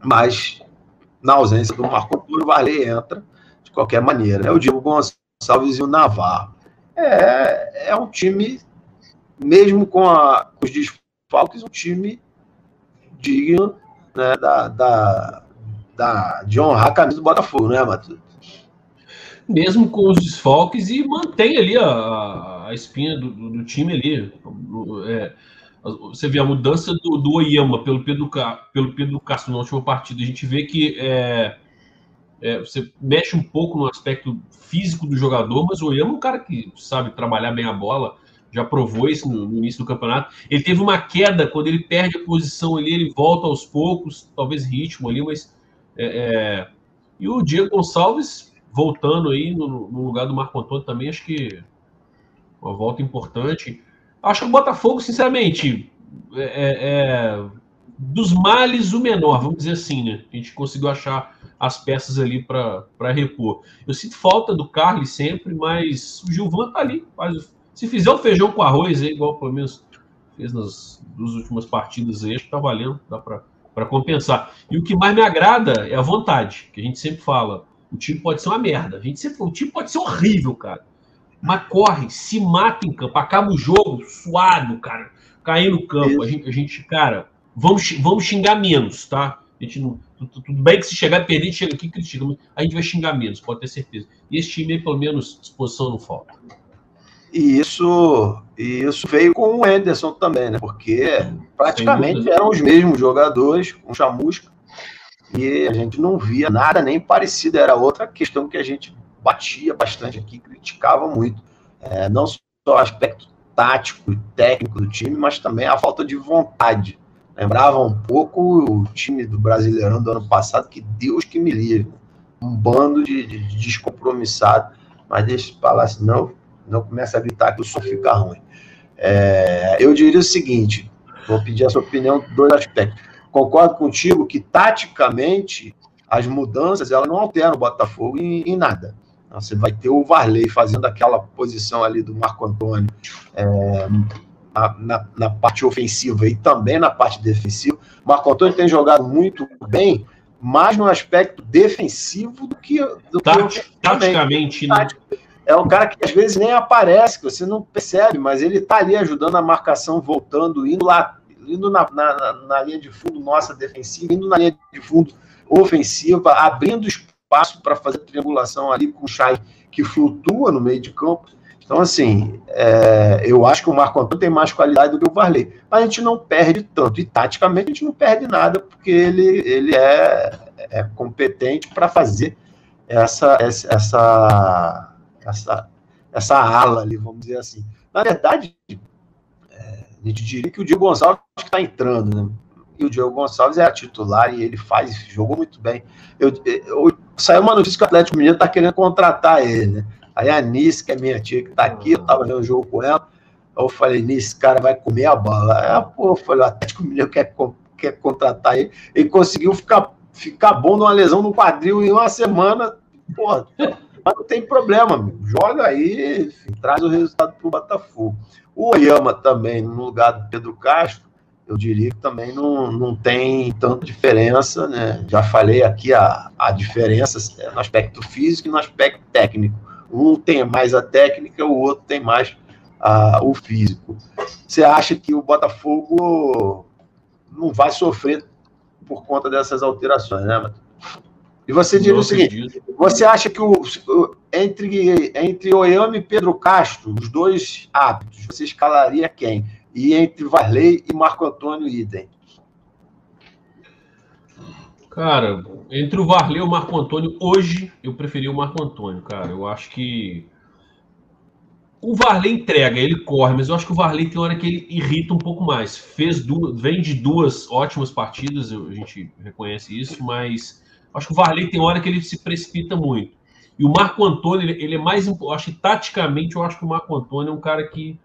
Mas, na ausência do Marco Antônio, o Varley entra de qualquer maneira. É o Diego Gonçalves e o Navarro. É, é um time, mesmo com, a, com os desfalques, um time digno né, da, da, da, de honrar a camisa do Botafogo, né, Matheus? Mesmo com os desfalques e mantém ali a, a espinha do, do, do time ali. É, você vê a mudança do, do Oyama pelo Pedro, pelo Pedro Castro na última partida. A gente vê que é, é, você mexe um pouco no aspecto físico do jogador, mas o Oyama é um cara que sabe trabalhar bem a bola, já provou isso no, no, início do campeonato. Ele teve uma queda quando ele perde a posição ali, ele volta aos poucos, talvez ritmo ali, mas. É, é... E o Diego Gonçalves voltando aí no, no, lugar do Marco Antônio também, acho que uma volta importante. Acho que o Botafogo, sinceramente, é, é, é dos males o menor, vamos dizer assim, né? A gente conseguiu achar as peças ali para repor. Eu sinto falta do Carly sempre, mas o Gilvan tá ali. Faz, se fizer o feijão com arroz, é igual pelo menos fez nas duas últimas partidas aí, acho que tá valendo, dá para compensar. E o que mais me agrada é a vontade, que a gente sempre fala. O time pode ser uma merda. A gente sempre fala, o time pode ser horrível, cara. Mas corre, se mata em campo, acaba o jogo suado, cara. Cair no campo. A gente, a gente, cara, vamos, vamos xingar menos, tá? A gente não, tudo bem que se chegar a perder, a gente chega aqui e critica, mas a gente vai xingar menos, pode ter certeza. E esse time aí, pelo menos, disposição não falta. E isso, isso veio com o Anderson também, né? Porque praticamente eram os mesmos jogadores, com chamusca, e a gente não via nada nem parecido. Era outra questão que a gente batia bastante aqui, criticava muito. É, não só o aspecto tático e técnico do time, mas também a falta de vontade. Lembrava um pouco o time do Brasileirão do ano passado, que Deus que me livre. Um bando de, de, de descompromissado. Mas deixa eu falar assim, não, começa a gritar que o som fica ruim. É, eu diria o seguinte: vou pedir a sua opinião dois aspectos. Concordo contigo que, taticamente, as mudanças ela não alteram o Botafogo em, em nada. Você vai ter o Varley fazendo aquela posição ali do Marco Antônio é, na, na, parte ofensiva e também na parte defensiva. Marco Antônio tem jogado muito bem, mais no aspecto defensivo do que. Do Tati, que taticamente, né? É um cara que às vezes nem aparece, que você não percebe, mas ele está ali ajudando a marcação, voltando, indo lá, indo na, na, na linha de fundo nossa defensiva, indo na linha de fundo ofensiva, abrindo espaço para fazer triangulação ali com o Chay, que flutua no meio de campo. Então, assim, é, eu acho que o Marco Antônio tem mais qualidade do que o Varley. Mas a gente não perde tanto. E taticamente a gente não perde nada, porque ele, ele é, é competente para fazer essa, essa, essa, essa ala ali, vamos dizer assim. Na verdade, é, a gente diria que o Diego Gonçalves está entrando, né? E o Diego Gonçalves é titular e ele faz, jogou muito bem. Eu, eu, saiu uma notícia que o Atlético Mineiro está querendo contratar ele, né? Aí a Nice, que é minha tia que tá aqui, eu tava vendo o jogo com ela. Eu falei, Nice, cara vai comer a bola. Aí, pô, eu falei, o Atlético Mineiro quer, quer contratar ele. Ele conseguiu ficar ficar bom numa lesão no quadril em uma semana, porra, mas não tem problema, amigo. joga aí, enfim, traz o resultado para o Botafogo. O Oyama também, no lugar do Pedro Castro, eu diria que também não, não tem tanta diferença, né? Já falei aqui a, a diferença no aspecto físico e no aspecto técnico. Um tem mais a técnica, o outro tem mais a, o físico. Você acha que o Botafogo não vai sofrer por conta dessas alterações, né, Matheus? E você diria o seguinte: você acha que o, entre, entre Oyama e Pedro Castro, os dois hábitos, você escalaria quem? E entre Varley e Marco Antônio Idem? Cara, entre o Varley e o Marco Antônio, hoje eu preferi o Marco Antônio, cara. Eu acho que. O Varley entrega, ele corre, mas eu acho que o Varley tem hora que ele irrita um pouco mais. Fez duas, vem de duas ótimas partidas, a gente reconhece isso, mas acho que o Varley tem hora que ele se precipita muito. E o Marco Antônio, ele, é mais. Eu acho que taticamente, eu acho que o Marco Antônio é um cara que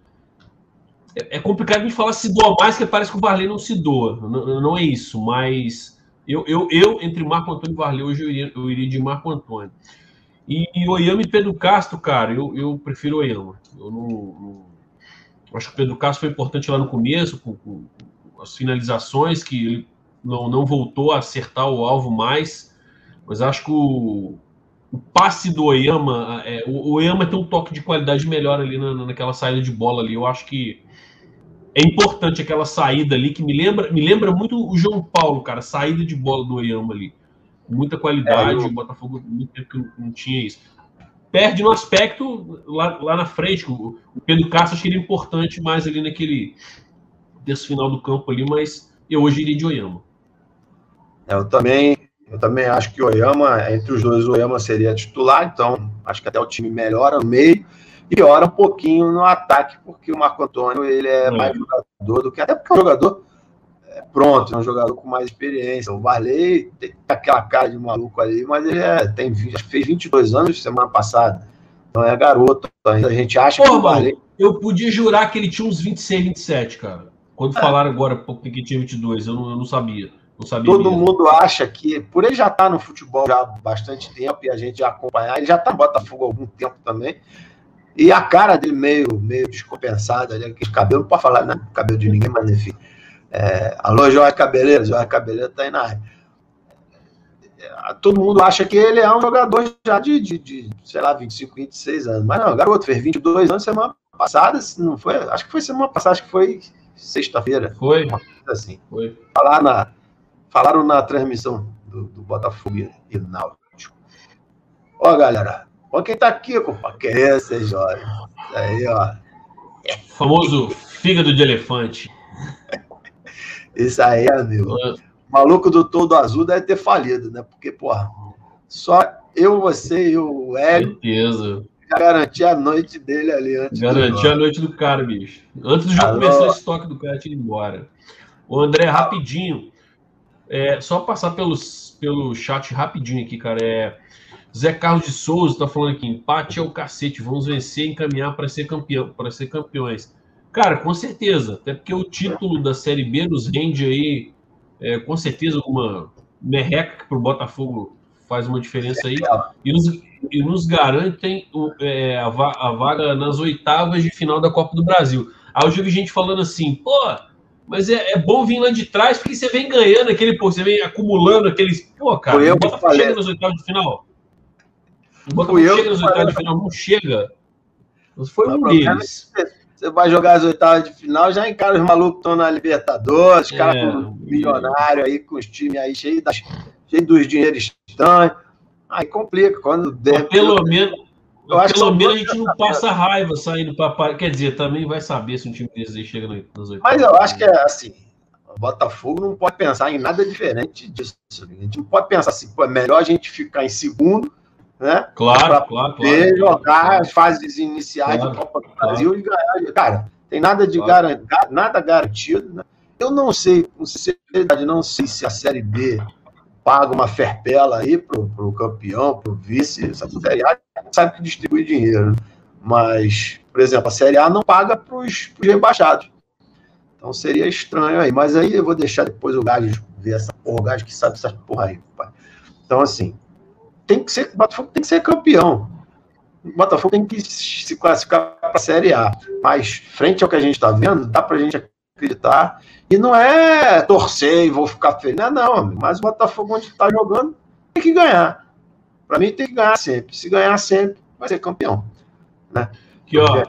é, complicado a gente falar se doa mais, que parece que o Varley não se doa. Não, não é isso, mas eu, eu, eu, entre Marco Antônio e Varley, hoje eu iria, eu iria de Marco Antônio. E, e Oyama e Pedro Castro, cara, eu, eu prefiro Oyama. Eu não, não, acho que o Pedro Castro foi importante lá no começo, com, com, as finalizações, que ele não, não voltou a acertar o alvo mais, mas acho que o, o passe do Oyama, é, o Oyama tem um toque de qualidade melhor ali na, naquela saída de bola ali. Eu acho que é importante aquela saída ali que me lembra, me lembra muito o João Paulo, cara, saída de bola do Oyama ali. Muita qualidade, é, eu... o Botafogo muito tempo que não, tinha isso. Perde no aspecto lá, lá na frente, o, o Pedro Castro achei ele importante mais ali naquele desse final do campo ali, mas eu hoje iria de Oyama. É, eu também, eu também acho que o Oyama, entre os dois, o Oyama seria titular, então acho que até o time melhora no meio piora um pouquinho no ataque, porque o Marco Antônio ele é, é. mais jogador do que até porque é um jogador é, pronto, é um jogador com mais experiência. O Varley tem aquela cara de maluco ali, mas ele é, tem, fez 22 anos semana passada. Então é garoto. A gente acha Pô, que o Varley. Eu podia jurar que ele tinha uns 26, 27, cara. Quando é. falaram agora que tinha 22, eu não, eu não sabia. Não sabia Todo mesmo. mundo acha que, por ele já estar tá no futebol já há bastante tempo e a gente já acompanhar, ele já está no Botafogo há algum tempo também. E a cara dele meio, meio descompensada, ali, aquele cabelo, não pode falar né? cabelo de ninguém, mas enfim. É, alô, Jorge Cabeleiro, Jorge Cabeleiro está aí na área. É, todo mundo acha que ele é um jogador já de, de, de, sei lá, 25, 26 anos. Mas não, garoto, fez 22 anos semana passada, não foi? Acho que foi semana passada, acho que foi sexta-feira. Foi. Assim. Foi. Falaram na, falaram na transmissão do, do Botafogo e Náutico. Ó, galera, Olha quem tá aqui, compadre. Que é esse, Jorge? Isso aí, ó. Famoso fígado de elefante. Isso aí, amigo. O maluco do todo azul deve ter falido, né? Porque, porra, só eu, você e o Hélio. Certeza. Garantir a noite dele ali antes. Garantir a noite do cara, bicho. Antes do jogo começar, esse toque do cara tinha ido embora. O André, rapidinho. É, só passar pelos, pelo chat rapidinho aqui, cara. É, Zé Carlos de Souza está falando aqui: empate é o cacete, vamos vencer e encaminhar para ser campeão, para ser campeões. Cara, com certeza, até porque o título da Série B nos rende aí, é, com certeza, uma merreca que para o Botafogo faz uma diferença aí, e nos, e nos garantem é, a, a, vaga nas oitavas de final da Copa do Brasil. Aí eu já vi gente falando assim, pô, mas é, é, bom vir lá de trás, porque você vem ganhando aquele, pô, você vem acumulando aqueles. Pô, cara, o Botafogo chega nas oitavas de final. O Botafogo chega nos oitavos de final, não chega. Foi um deles. Você vai jogar as oitavas de final, já encara os malucos que estão na Libertadores, é, caras milionário aí, com os times aí cheios cheio dos dinheiros estranhos. Aí complica. Quando der, pelo menos. Eu acho pelo menos a gente não passa raiva saindo para. Quer dizer, também vai saber se um time desse aí chega nas oitavas. Mas eu acho que é assim. O Botafogo não pode pensar em nada diferente disso. A gente não pode pensar assim, pô, é melhor a gente ficar em segundo né? Claro, claro, claro. jogar claro. as fases iniciais claro, da Copa do Brasil claro. e ganhar. Cara, tem nada de claro. nada garantido, né? Eu não sei, com sinceridade, não sei se a Série B paga uma ferpela aí pro, pro campeão, pro vice. Essa Série A sabe que distribui dinheiro. Mas, por exemplo, a Série A não paga pros, pros rebaixados. Então seria estranho aí. Mas aí eu vou deixar depois o Gás ver essa porra, o Gás que sabe essas porra aí, pai. Então, assim, tem que ser, o Botafogo tem que ser campeão. O Botafogo tem que se classificar para a Série A. Mas, frente ao que a gente está vendo, dá para a gente acreditar. E não é torcer e vou ficar feliz. Não, não, mas o Botafogo, onde está jogando, tem que ganhar. Para mim, tem que ganhar sempre. Se ganhar sempre, vai ser campeão. Né? Aqui, ó.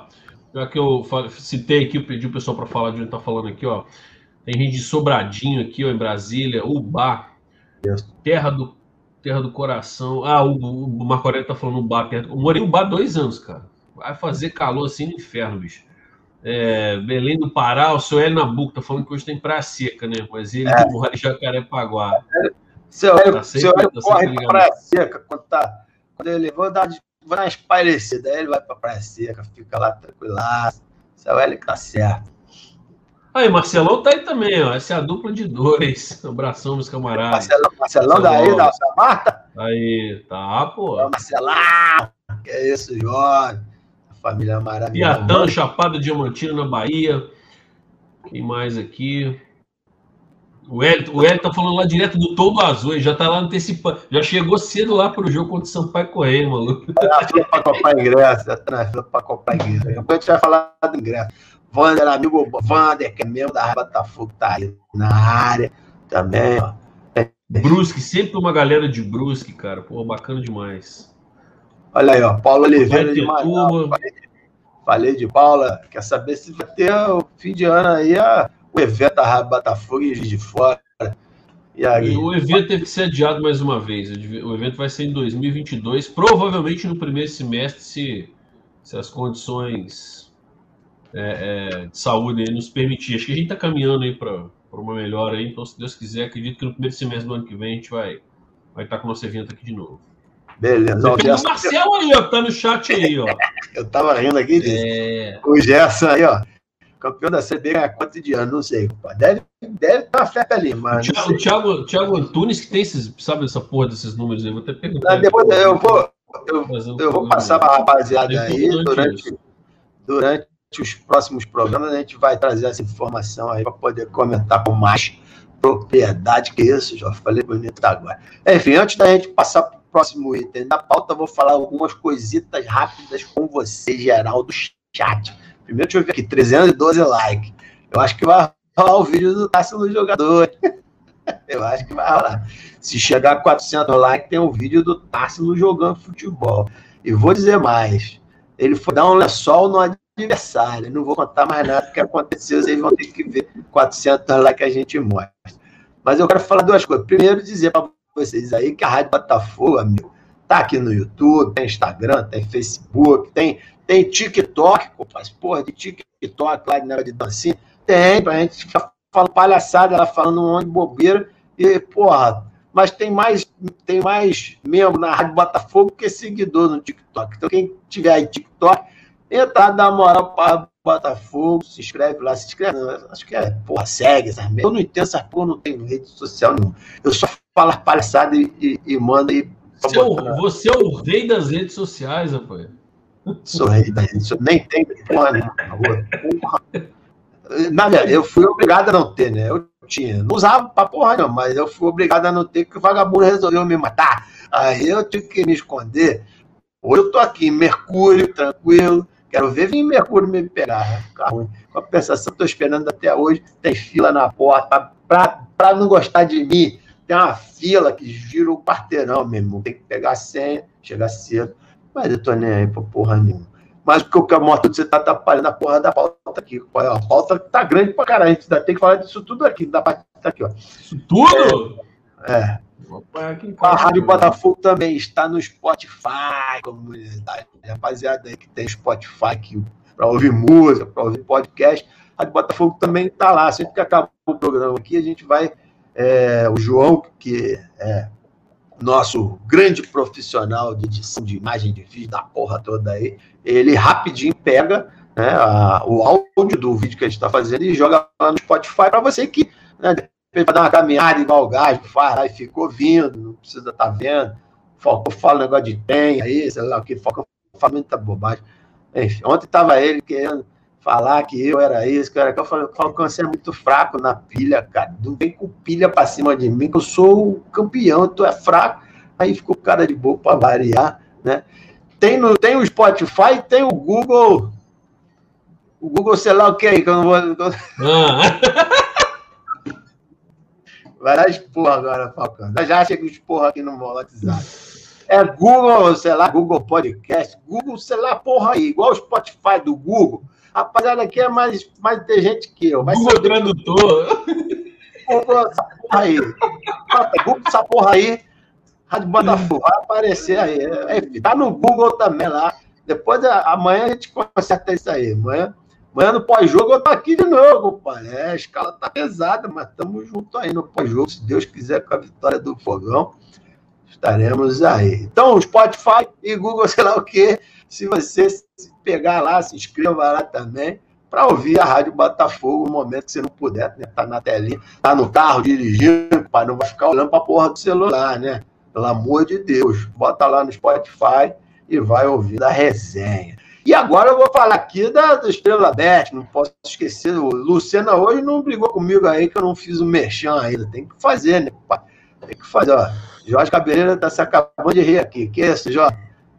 Já que eu citei aqui, eu pedi o pessoal para falar de onde está falando aqui, ó. Tem gente de Sobradinho aqui, ó, em Brasília, Ubá, terra do, terra do coração. Ah, o, o Marco Aurélio tá falando Ubá. Eu morei em Ubá dois anos, cara. Vai fazer calor assim no inferno, bicho. É, Belém do Pará, o seu Hélio Nabuco tá falando que hoje tem praia seca, né? Mas ele é. mora em Jacarepaguá. Seu Hélio, tá seu Hélio tá corre pra praia seca quando, tá, quando ele vai dar vai dar umas aí ele vai pra praia seca, fica lá tranquilaço. Seu Hélio tá certo. Aí, Marcelão tá aí também, ó. Essa é a dupla de dois. Abração, meus camaradas. Marcelão, Marcelão, Marcelão daí, da Marta? Aí, tá, pô. Marcelão! Que é isso, Jorge. Família maravilhosa. Piatã, Chapada Diamantina, na Bahia. Quem mais aqui? O Hélio, o Hélio tá falando lá direto do Todo Azul, ele já tá lá antecipando. Já chegou cedo lá pro jogo contra o Sampaio Correio, maluco. Tá na fila pra comprar ingresso, tá na fila pra comprar ingresso. Depois a gente vai falar do ingresso. Wander, amigo Wander, que é membro da Botafogo, tá aí na área também, ó. Brusque, sempre uma galera de Brusque, cara. Pô, bacana demais. Olha aí, ó, Paulo Oliveira de Manaus. Falei, falei, de Paula, quer saber se vai ter o fim de ano aí a, o evento da Rádio Botafogo e de Fora. E aí, o evento teve que ser adiado mais uma vez. O evento vai ser em 2022, provavelmente no primeiro semestre, se, se as condições é, é, de saúde nos permitir. Acho que a gente está caminhando aí para uma melhora aí. Então, se Deus quiser, acredito que no primeiro semestre do ano que vem a gente vai vai estar tá com o nosso evento aqui de novo. Beleza. O Gerson... Marcel aí, ó, tá no chat aí, ó. Eu tava rindo aqui. É... O Gerson aí, ó. Campeão da CB ganha quanto de ano, não sei. Deve, deve ter uma festa ali, mas. O Thiago, o Thiago Antunes que tem esses, sabe essa porra desses números aí, vou até perguntar. Não, depois eu vou, eu, eu vou passar para a rapaziada aí durante, durante os próximos programas, a gente vai trazer essa informação aí para poder comentar com mais propriedade que isso, já falei bonito agora. Enfim, antes da gente passar para próximo item da pauta, vou falar algumas coisitas rápidas com você, geral do chat. Primeiro, deixa eu ver aqui, 312 likes. Eu acho que vai rolar o vídeo do Tássio no jogador. eu acho que vai rolar. Se chegar a 400 likes, tem um vídeo do Tássio jogando futebol. E vou dizer mais. Ele foi dar um lençol no adversário. Não vou contar mais nada que aconteceu. Vocês vão ter que ver 400 likes que a gente mostra. Mas eu quero falar duas coisas. Primeiro, dizer para vocês aí que a Rádio Botafogo, amigo, tá aqui no YouTube, tem Instagram, tem Facebook, tem, tem TikTok, compadre. Porra, de TikTok lá de de dancinha. Tem, pra gente ficar falando palhaçada, ela falando um monte de bobeira. E, porra, mas tem mais, tem mais membro na Rádio Botafogo que seguidor no TikTok. Então, quem tiver aí TikTok, entra, dá moral para Botafogo, se inscreve lá, se inscreve, não, acho que é, porra, segue essas merda. Eu não entendo essas porra, não tenho rede social nenhuma. Eu só falo palhaçada e, e, e mando e. Você, é o, você é o rei das redes sociais, rapaz. Sou rei das redes sociais, nem tem porra nenhuma. Porra. Na verdade, eu fui obrigado a não ter, né? Eu tinha. Não usava pra porra, não, mas eu fui obrigado a não ter, porque o vagabundo resolveu me matar. Aí eu tive que me esconder. Hoje eu tô aqui, Mercúrio, tranquilo. Quero ver vir Mercúrio me pegar. Ficar ruim. Compensação, estou esperando até hoje. Tem fila na porta. Para não gostar de mim, tem uma fila que gira o quarteirão, meu irmão. Tem que pegar a senha, chegar cedo. Mas eu tô nem aí pra porra nenhuma. Mas o que eu mostrar, você tá atrapalhando a porra da pauta aqui. A pauta tá grande pra caralho. A gente ainda tem que falar disso tudo aqui. Da parte tá aqui, ó. Isso tudo? É. A Rádio Botafogo também está no Spotify, comunidade. Rapaziada aí que tem Spotify para ouvir música, para ouvir podcast. A Rádio Botafogo também está lá. Sempre que acaba o programa aqui, a gente vai. É, o João, que é nosso grande profissional de edição de imagem de vídeo da porra toda aí, ele rapidinho pega né, a, o áudio do vídeo que a gente está fazendo e joga lá no Spotify para você que né, para dar uma caminhada igual o gás, faz lá e ficou vindo, não precisa estar tá vendo. Falcão fala negócio de tem aí, sei lá o que, Falcão fala muita bobagem. Enfim, ontem estava ele querendo falar que eu era isso, que eu era aquilo. Eu falei, Falcão, você é muito fraco na pilha, cara. Não vem com pilha para cima de mim, que eu sou o campeão, tu é fraco. aí ficou cara de boa para variar, né? Tem, no, tem o Spotify, tem o Google. O Google, sei lá o que aí, que eu não vou. Ah. Vai dar esporra agora, Falcão. Já chega esporra aqui no WhatsApp. É Google, sei lá, Google Podcast, Google, sei lá, porra aí, igual o Spotify do Google. Rapaziada, aqui é mais, mais inteligente que eu. Vai Google Tradutor. Google essa porra aí. Google essa porra aí. Rádio Botafogo, vai aparecer aí. É, tá no Google também lá. Depois, amanhã a gente conserta isso aí. Amanhã Amanhã no pós-jogo eu tô aqui de novo, pai. É, a escala tá pesada, mas estamos juntos aí no pós-jogo. Se Deus quiser, com a vitória do Fogão, estaremos aí. Então, Spotify e Google, sei lá o quê. Se você pegar lá, se inscreva lá também para ouvir a Rádio Botafogo no momento que você não puder, né? Tá na telinha, tá no carro dirigindo, para não vai ficar olhando para a porra do celular, né? Pelo amor de Deus. Bota lá no Spotify e vai ouvir a resenha. E agora eu vou falar aqui da, da Estrela Bet, não posso esquecer. O Luciana hoje não brigou comigo aí que eu não fiz o merchan ainda. Tem que fazer, né? Tem que fazer, ó. Jorge Cabeleira tá se acabando de rir aqui. Que isso, Jorge?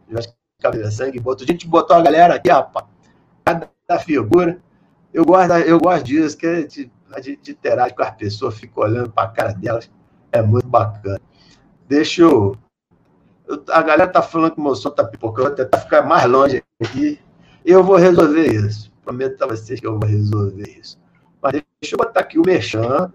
Jorge Cabeleira, sangue botou. A gente botou a galera aqui, rapaz. Cada figura. Eu gosto, eu gosto disso, que a gente, a gente interage com as pessoas, fica olhando para a cara delas. É muito bacana. Deixa eu eu, a galera tá falando que o meu som tá pipocando, vou tentar ficar mais longe aqui. Eu vou resolver isso. Prometo a vocês que eu vou resolver isso. Mas deixa eu botar aqui o Merchan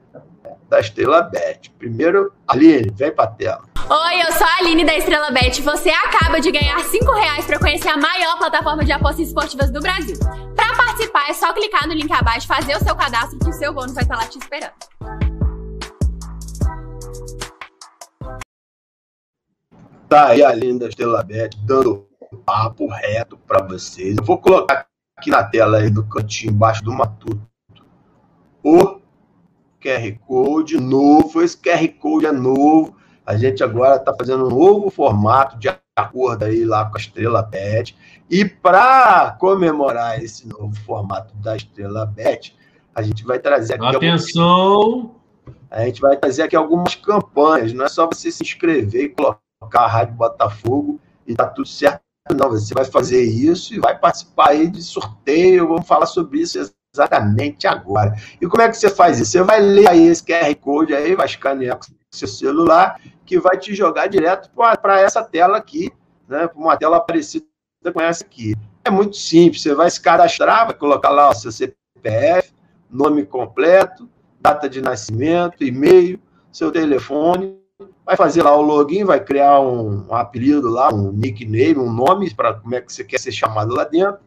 da Estrela Bet. Primeiro, Aline, vem pra tela. Oi, eu sou a Aline da Estrela Bet. Você acaba de ganhar 5 reais para conhecer a maior plataforma de apostas esportivas do Brasil. Para participar, é só clicar no link abaixo, fazer o seu cadastro que o seu bônus vai estar lá te esperando. Tá aí a linda Estrela Bet dando papo reto para vocês. Eu vou colocar aqui na tela aí do cantinho embaixo do matuto o QR Code novo. Esse QR Code é novo. A gente agora está fazendo um novo formato de acordo aí lá com a Estrela Bet. E para comemorar esse novo formato da Estrela Bet, a gente vai trazer aqui. Atenção! Algumas... A gente vai trazer aqui algumas campanhas. Não é só você se inscrever e colocar a Rádio Botafogo e tá tudo certo. Não, você vai fazer isso e vai participar aí de sorteio. Vamos falar sobre isso exatamente agora. E como é que você faz isso? Você vai ler aí esse QR Code aí, vai escanear com seu celular, que vai te jogar direto para essa tela aqui, né? Para uma tela parecida com essa aqui. É muito simples, você vai se cadastrar, vai colocar lá o seu CPF, nome completo, data de nascimento, e-mail, seu telefone, vai fazer lá o login, vai criar um, um apelido lá, um nickname, um nome para como é que você quer ser chamado lá dentro,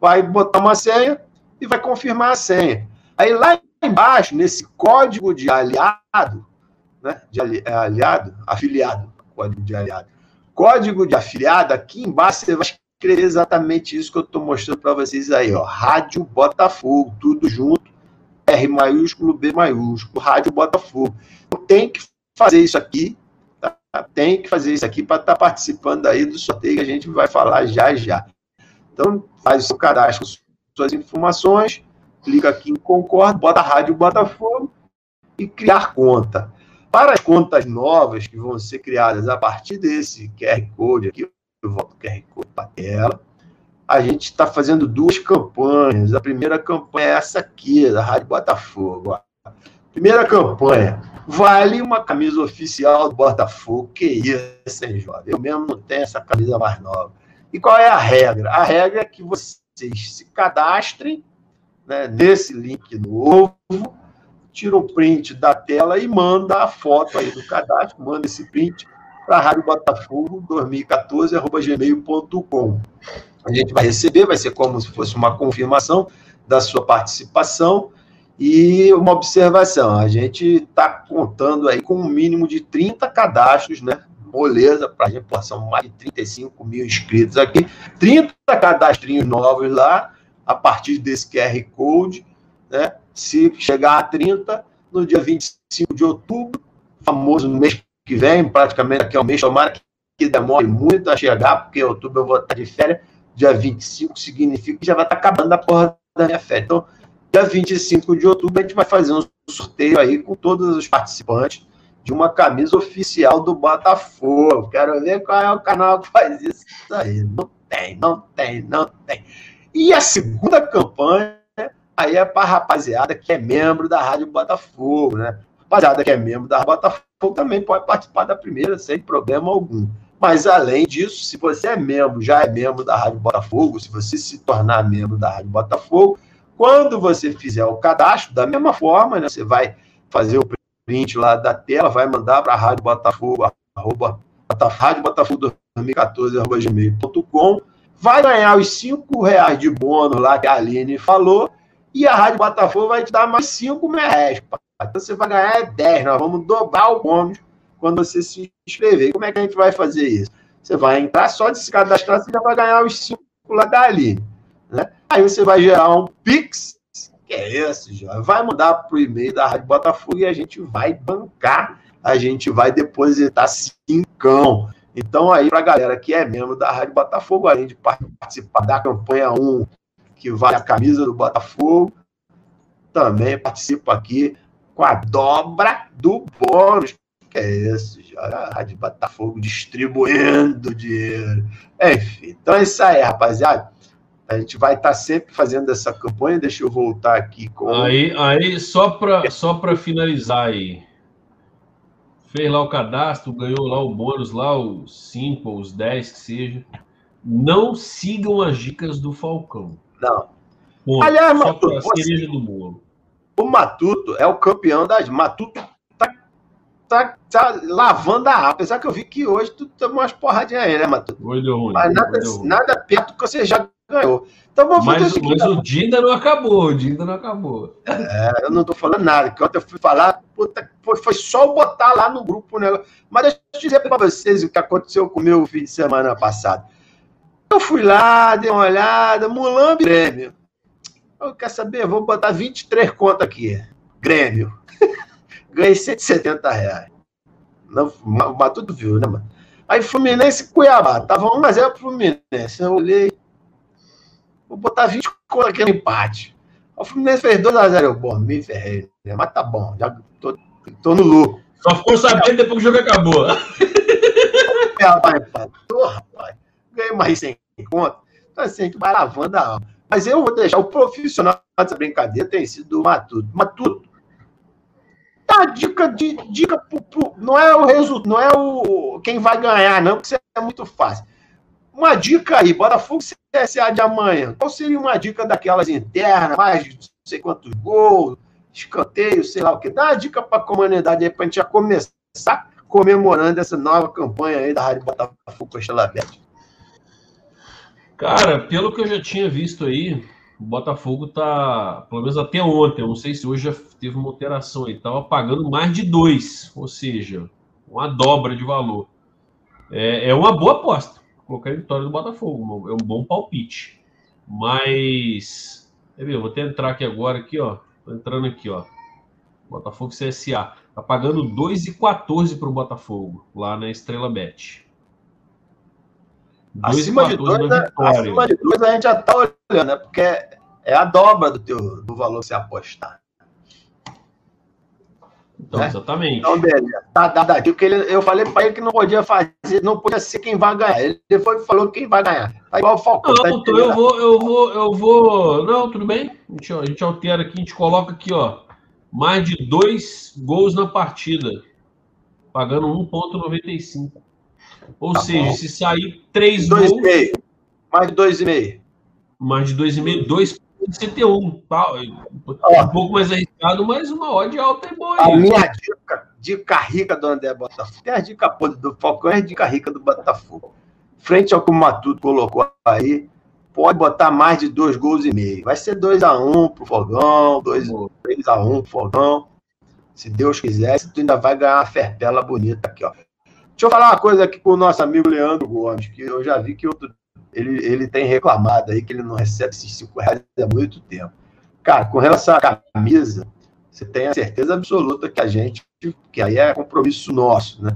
vai botar uma senha e vai confirmar a senha. Aí lá embaixo, nesse código de aliado, né, de ali, é, aliado, afiliado, código de aliado, código de afiliado, aqui embaixo você vai escrever exatamente isso que eu estou mostrando para vocês aí, ó, Rádio Botafogo, tudo junto, R maiúsculo, B maiúsculo, Rádio Botafogo. Então, tem que fazer isso aqui, tá? tem que fazer isso aqui para estar tá participando aí do sorteio que a gente vai falar já já. Então, faz o seu cadastro, suas informações, clica aqui em concordo, bota a Rádio Botafogo e criar conta. Para as contas novas que vão ser criadas a partir desse QR Code aqui, eu volto o QR Code para a tela, a gente está fazendo duas campanhas. A primeira campanha é essa aqui, da Rádio Botafogo. Primeira campanha, Vale uma camisa oficial do Botafogo. Que isso, hein, jovem? Eu mesmo não tenho essa camisa mais nova. E qual é a regra? A regra é que vocês se cadastrem né, nesse link novo, tira o print da tela e manda a foto aí do cadastro, manda esse print para Rádio Botafogo 2014.gmail.com. A gente vai receber, vai ser como se fosse uma confirmação da sua participação e uma observação, a gente está contando aí com um mínimo de 30 cadastros, né? Moleza, para a gente, são mais de 35 mil inscritos aqui, 30 cadastrinhos novos lá, a partir desse QR Code, né? Se chegar a 30, no dia 25 de outubro, famoso no mês que vem, praticamente aqui é o mês, tomara que demore muito a chegar, porque outubro eu vou estar de férias, dia 25 significa que já vai estar acabando a porra da minha férias. Então, Dia 25 de outubro, a gente vai fazer um sorteio aí com todos os participantes de uma camisa oficial do Botafogo. Quero ver qual é o canal que faz isso aí. Não tem, não tem, não tem. E a segunda campanha aí é para a rapaziada que é membro da Rádio Botafogo, né? Rapaziada que é membro da Rádio Botafogo também pode participar da primeira sem problema algum. Mas além disso, se você é membro, já é membro da Rádio Botafogo, se você se tornar membro da Rádio Botafogo, quando você fizer o cadastro, da mesma forma, né, você vai fazer o print lá da tela, vai mandar para a Rádio Botafogo, arroba, Rádio Botafogo 2014, arroba gmail.com, vai ganhar os cinco reais de bônus lá que a Aline falou, e a Rádio Botafogo vai te dar mais cinco reais. Então você vai ganhar 10, nós vamos dobrar o bônus quando você se inscrever. Como é que a gente vai fazer isso? Você vai entrar, só de se cadastrar, você já vai ganhar os cinco lá da Aline. Né? Aí você vai gerar um Pix que é esse, já? Vai mandar para o e-mail da Rádio Botafogo e a gente vai bancar, a gente vai depositar cincão. Então, aí, para a galera que é membro da Rádio Botafogo, além de participar da campanha 1, que vale a camisa do Botafogo, também participa aqui com a dobra do bônus. Que é esse, já? A Rádio Botafogo distribuindo dinheiro. Enfim, então é isso aí, rapaziada. A gente vai estar tá sempre fazendo essa campanha. Deixa eu voltar aqui com. Aí, aí só para só finalizar aí. Fez lá o cadastro, ganhou lá o bônus, lá os 5 ou os 10 que seja. Não sigam as dicas do Falcão. Não. Ponto. Aliás, Matuto, você... do bolo. O Matuto é o campeão das. Matuto tá, tá, lavando a Apesar que eu vi que hoje tu tomou umas porradinhas aí, né, Matuto? Hoje deu ruim. Mas nada, ruim. nada perto que você já ganhou. Então vamos mas, fazer o seguinte. Mas o dia ainda não acabou, o dia ainda não acabou. É, eu não tô falando nada, que ontem eu fui falar, puta, foi só botar lá no grupo, né? Mas deixa eu dizer para vocês o que aconteceu com o meu fim de semana passado. Eu fui lá, dei uma olhada, Mulambo Grêmio. Eu quero saber, vou botar 23 contas aqui. Grêmio. Ganhei 170 reais. Não, mas tudo viu, né, mano? Aí Fluminense e Cuiabá. Tava 1x0 pro Fluminense. Eu olhei, Vou botar 20 conto aqui no empate. O Fluminense fez 2x0. Eu, bom, me ferrei. Né? Mas tá bom, já tô, tô no lucro. Só ficou sabendo depois que o jogo acabou. É, rapaz, tô, rapaz. Ganhei mais 100 conto. Então, assim, gente vai lavando a alma. Mas eu vou deixar o profissional dessa brincadeira tem sido o Matuto. Matuto. Tá, dica de dica pro, pro, não é o resultado, não é o quem vai ganhar, não, porque isso é muito fácil. Uma dica aí, Botafogo CSA de amanhã. Qual seria uma dica daquelas internas, mais de não sei quantos gols, escanteio, sei lá o que. Dá uma dica para a comunidade aí, para a gente já começar comemorando essa nova campanha aí da Rádio Botafogo com a Estrela Verde. Cara, pelo que eu já tinha visto aí, o Botafogo tá, pelo menos até ontem, eu não sei se hoje já teve uma alteração aí, tava pagando mais de dois, ou seja, uma dobra de valor. É, é uma boa aposta colocar a vitória do Botafogo. É um bom palpite. Mas. Eu vou até entrar aqui agora, aqui, ó. Tô entrando aqui, ó. Botafogo CSA. Tá pagando 2,14 para o Botafogo, lá na Estrela Bet. Acima de, dois, né? acima de dois a gente já tá olhando, né? Porque é a dobra do, teu, do valor que você apostar. Então, né? exatamente. Então, beleza. Tá, tá, tá. Porque ele, eu falei para ele que não podia fazer, não podia ser quem vai ganhar. Ele foi falou quem vai ganhar. Tá igual o Falcão. Não, tá então eu vou, eu vou, eu vou. Não, tudo bem. A gente, a gente altera aqui, a gente coloca aqui, ó. Mais de dois gols na partida. Pagando 1,95. Ou tá seja, bom. se sair três dois gols. Meio. Mais de dois e meio. Mais de dois e meio, dois 61. Tá? Um pouco mais arriscado, mas uma odd alta é boa. A minha dica, dica rica do André Botafogo. Tem a dica podre do Falcão e a dica rica do Botafogo. Frente ao que o Matuto colocou aí, pode botar mais de dois gols e meio. Vai ser 2x1 um pro Fogão, 3x1 pro Fogão. Se Deus quiser, tu ainda vai ganhar uma ferpela bonita aqui, ó. Deixa eu falar uma coisa aqui com o nosso amigo Leandro Gomes, que eu já vi que outro ele, ele tem reclamado aí que ele não recebe esses 5 reais há muito tempo. Cara, com relação à camisa, você tem a certeza absoluta que a gente, que aí é compromisso nosso, né?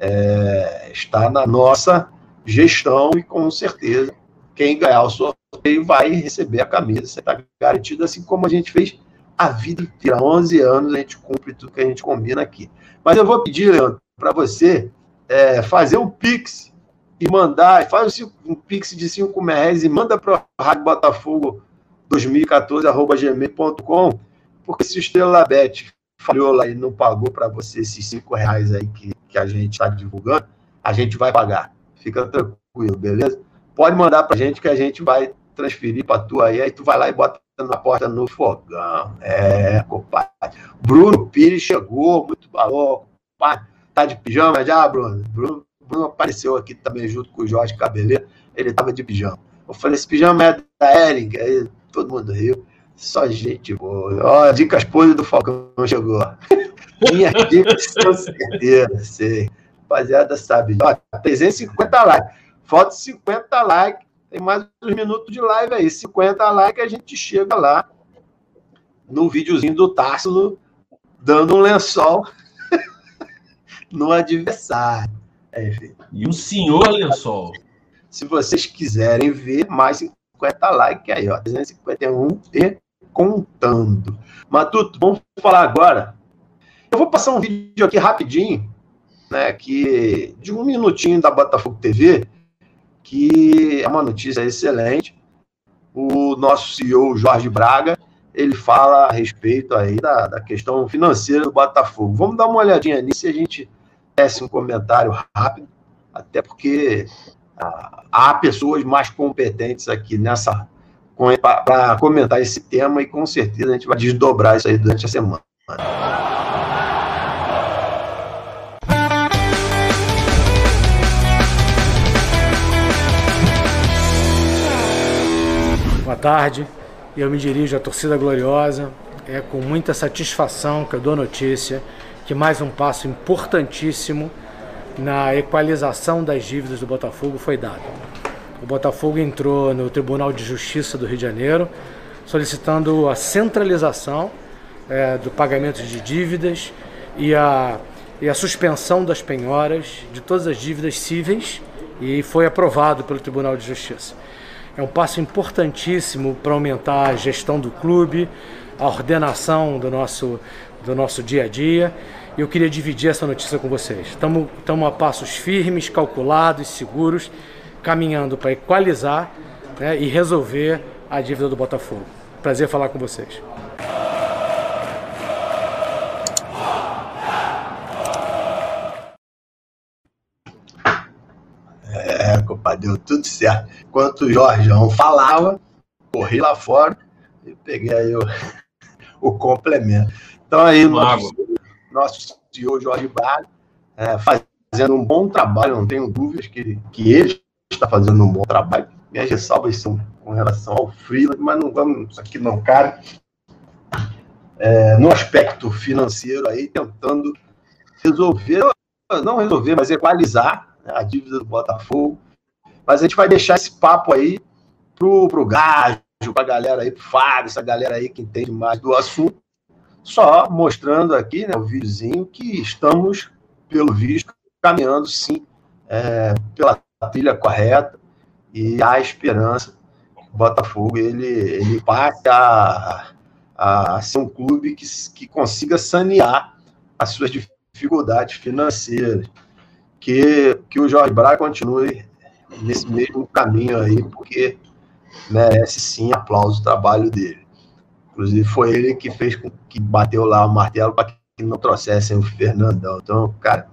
É, está na nossa gestão e com certeza quem ganhar o sorteio vai receber a camisa. Você está garantido, assim como a gente fez a vida inteira. Há 11 anos a gente cumpre tudo que a gente combina aqui. Mas eu vou pedir, Leandro, para você é, fazer um pix e mandar, faz um pix de 5 reais e manda para o Rádio Botafogo 2014.gmail.com, porque se o Estrela Bet falhou lá e não pagou para você esses 5 reais aí que, que a gente está divulgando, a gente vai pagar. Fica tranquilo, beleza? Pode mandar para a gente que a gente vai transferir para tu aí, aí tu vai lá e bota na porta no fogão. É, compadre. Bruno Pires chegou, muito balão, compadre. Tá de pijama já, Bruno? Bruno, Bruno apareceu aqui também junto com o Jorge Cabeleiro, ele tava de pijama. Eu falei, esse pijama é da Ering, aí todo mundo riu. Só gente boa. Ó, dicas podres do Falcão chegou. Minhas dicas com certeza, sei. Rapaziada sabe. Ó, 350 likes. Falta 50 likes tem mais uns minutos de live aí. 50 likes, a gente chega lá no videozinho do Tássilo dando um lençol no adversário. É, e o senhor lençol. Se vocês quiserem ver, mais 50 likes aí, ó. 351 e contando. Matuto, vamos falar agora. Eu vou passar um vídeo aqui rapidinho, né, que de um minutinho da Botafogo TV, que é uma notícia excelente. O nosso CEO, Jorge Braga, ele fala a respeito aí da, da questão financeira do Botafogo. Vamos dar uma olhadinha nisso e a gente um comentário rápido, até porque ah, há pessoas mais competentes aqui nessa para comentar esse tema e com certeza a gente vai desdobrar isso aí durante a semana. tarde. Eu me dirijo à torcida gloriosa. É com muita satisfação que eu dou notícia que mais um passo importantíssimo na equalização das dívidas do Botafogo foi dado. O Botafogo entrou no Tribunal de Justiça do Rio de Janeiro solicitando a centralização é, do pagamento de dívidas e a, e a suspensão das penhoras de todas as dívidas cíveis e foi aprovado pelo Tribunal de Justiça. É um passo importantíssimo para aumentar a gestão do clube, a ordenação do nosso, do nosso dia a dia. E eu queria dividir essa notícia com vocês. Estamos a passos firmes, calculados, seguros, caminhando para equalizar né, e resolver a dívida do Botafogo. Prazer falar com vocês. compadre, deu tudo certo. Enquanto o Jorgeão falava, corri lá fora e peguei aí o, o complemento. Então aí, nosso, nosso CEO Jorge Braga, é, fazendo um bom trabalho, não tenho dúvidas que, que ele está fazendo um bom trabalho. Minhas ressalvas são com relação ao Freeland, mas não vamos, isso aqui não cara. É, no aspecto financeiro aí, tentando resolver, não resolver, mas equalizar a dívida do Botafogo, mas a gente vai deixar esse papo aí pro, pro Gajo, pra galera aí, pro Fábio, essa galera aí que entende mais do assunto. Só mostrando aqui, né, o videozinho, que estamos, pelo visto, caminhando sim é, pela trilha correta e há esperança que o Botafogo ele, ele passe a, a ser um clube que, que consiga sanear as suas dificuldades financeiras. Que, que o Jorge Braga continue nesse mesmo caminho aí, porque merece sim aplauso o trabalho dele. Inclusive, foi ele que fez com que bateu lá o martelo para que não trouxessem o Fernandão. Então, cara,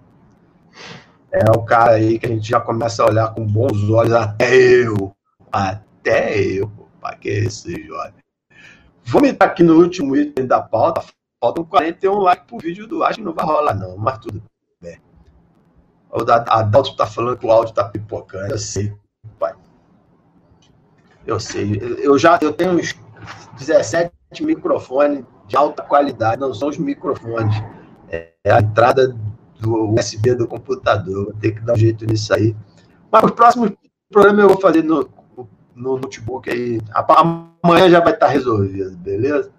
é o cara aí que a gente já começa a olhar com bons olhos, até eu, até eu, para que esse jovem. Vamos entrar aqui no último item da pauta. Faltam 41 likes pro vídeo do Acho que não vai rolar, não, mas tudo bem. O Adalto está falando que o áudio está pipocando. Eu sei, pai. Eu sei. Eu já eu tenho uns 17 microfones de alta qualidade, não são os microfones. É a entrada do USB do computador. Vou ter que dar um jeito nisso aí. Mas os próximos programas eu vou fazer no, no notebook aí. Amanhã já vai estar resolvido, beleza?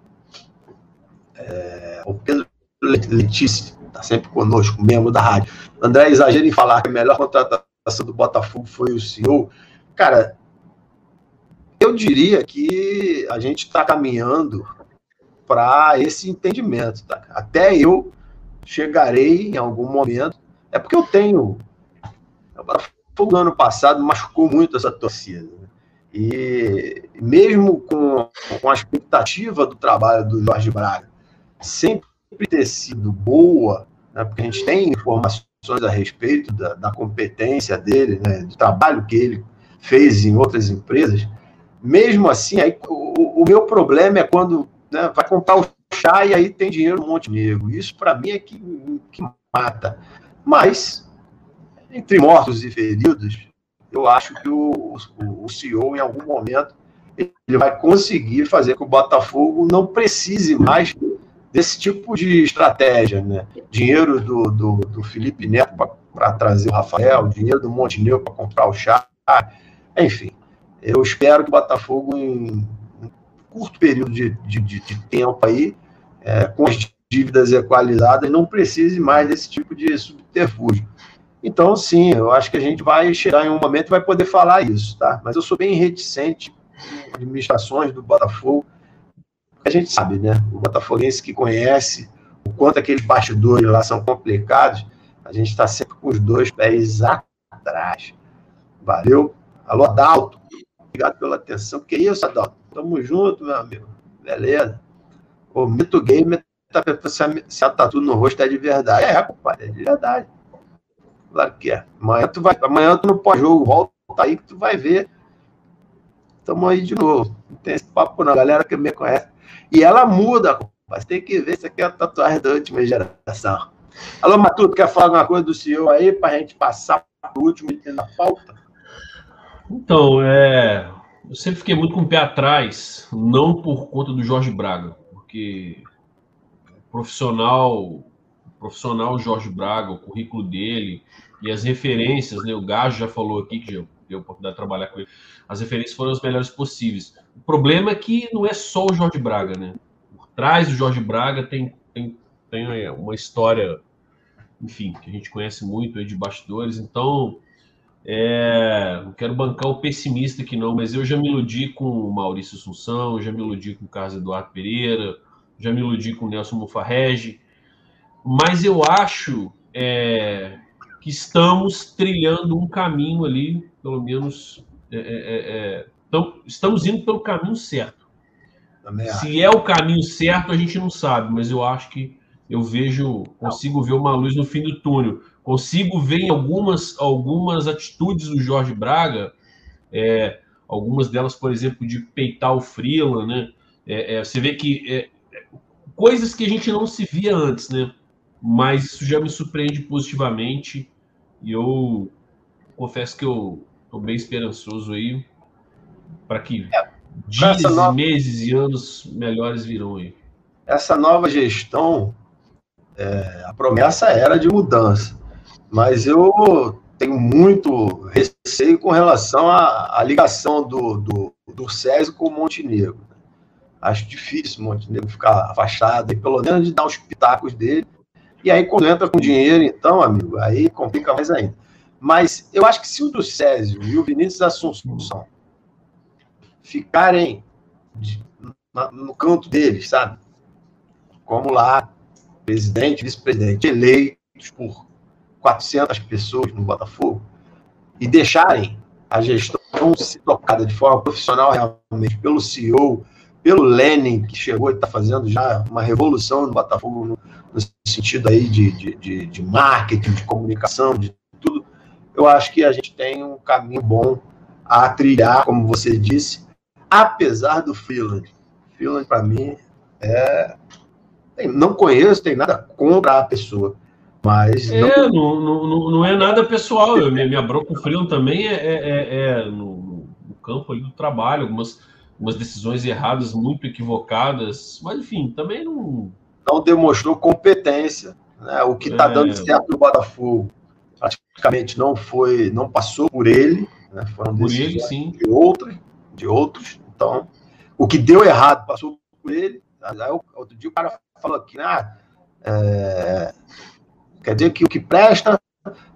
É, o Pedro Letícia está sempre conosco, membro da rádio. André exagera em falar que a melhor contratação do Botafogo foi o senhor. Cara, eu diria que a gente está caminhando para esse entendimento. Tá? Até eu chegarei em algum momento. É porque eu tenho. O ano passado machucou muito essa torcida. Né? E mesmo com, com a expectativa do trabalho do Jorge Braga sempre ter sido boa, né? porque a gente tem informações a respeito da, da competência dele, né? do trabalho que ele fez em outras empresas, mesmo assim, aí, o, o meu problema é quando né, vai comprar o chá e aí tem dinheiro no Montenegro. Isso, para mim, é que, que mata. Mas, entre mortos e feridos, eu acho que o, o, o CEO, em algum momento, ele vai conseguir fazer com que o Botafogo não precise mais desse tipo de estratégia, né? Dinheiro do, do, do Felipe Neto para trazer o Rafael, dinheiro do Montenegro para comprar o chá, enfim. Eu espero que o Botafogo, em um curto período de, de, de tempo aí, é, com as dívidas equalizadas, não precise mais desse tipo de subterfúgio. Então, sim, eu acho que a gente vai chegar em um momento e vai poder falar isso, tá? Mas eu sou bem reticente com administrações do Botafogo, a gente sabe, né? O botafoguense que conhece o quanto aqueles bastidores lá são complicados, a gente está sempre com os dois pés atrás. Valeu? Alô, Adalto. Obrigado pela atenção. Que isso, Adalto? Tamo junto, meu amigo. Beleza? O mito game tá pensando se a tatu no rosto é de verdade. É, compadre, é de verdade. Claro que é. Amanhã tu vai, amanhã tu no pós-jogo, volta aí que tu vai ver. Tamo aí de novo. Não tem esse papo não. Galera que me conhece. E ela muda, mas tem que ver se aqui é a tatuagem da última geração. Alô, Matuto, quer falar alguma coisa do senhor aí para a gente passar para o último item da pauta? Então, é, eu sempre fiquei muito com o pé atrás, não por conta do Jorge Braga, porque profissional, profissional Jorge Braga, o currículo dele e as referências, né? O Gajo já falou aqui que já deu a oportunidade de trabalhar com ele. As referências foram as melhores possíveis. O problema é que não é só o Jorge Braga, né? Por trás do Jorge Braga tem, tem, tem uma história, enfim, que a gente conhece muito aí de bastidores. Então, é, não quero bancar o pessimista aqui não, mas eu já me iludi com o Maurício Assunção, já me iludi com o Carlos Eduardo Pereira, já me iludi com o Nelson Mufarrege, mas eu acho é, que estamos trilhando um caminho ali, pelo menos é, é, então, estamos indo pelo caminho certo. Se é o caminho certo, a gente não sabe, mas eu acho que eu vejo, consigo ver uma luz no fim do túnel consigo ver em algumas, algumas atitudes do Jorge Braga, é, algumas delas, por exemplo, de peitar o Freeland, né? É, é, você vê que é, coisas que a gente não se via antes, né? Mas isso já me surpreende positivamente e eu confesso que eu estou bem esperançoso aí para que é, dias, nova... meses e anos melhores virão aí. Essa nova gestão, é, a promessa era de mudança mas eu tenho muito receio com relação à, à ligação do, do, do César com o Montenegro. Acho difícil o Montenegro ficar afastado, e pelo menos de dar os pitacos dele. E aí, quando entra com dinheiro, então, amigo, aí complica mais ainda. Mas eu acho que se o do Césio e o Vinícius Assunção ficarem de, na, no canto deles, sabe? Como lá, presidente, vice-presidente eleitos por 400 pessoas no Botafogo e deixarem a gestão ser tocada de forma profissional realmente pelo CEO, pelo Lenin, que chegou e está fazendo já uma revolução no Botafogo no, no sentido aí de, de, de, de, marketing, de comunicação, de tudo, eu acho que a gente tem um caminho bom a trilhar, como você disse, apesar do Freeland. Freeland, para mim, é... não conheço, tem nada contra a pessoa, mas. É, não, não, não, não é nada pessoal. Eu, minha, minha bronca com o Freeland também é, é, é, é no, no, campo ali do trabalho, algumas, algumas decisões erradas, muito equivocadas, mas enfim, também não. Não demonstrou competência. Né? O que está é... dando certo no Botafogo praticamente não foi, não passou por ele, né? foram por ele, sim. de outros, de outros. Então, o que deu errado passou por ele. Aí, outro dia o cara falou aqui, ah, é, Quer dizer que o que presta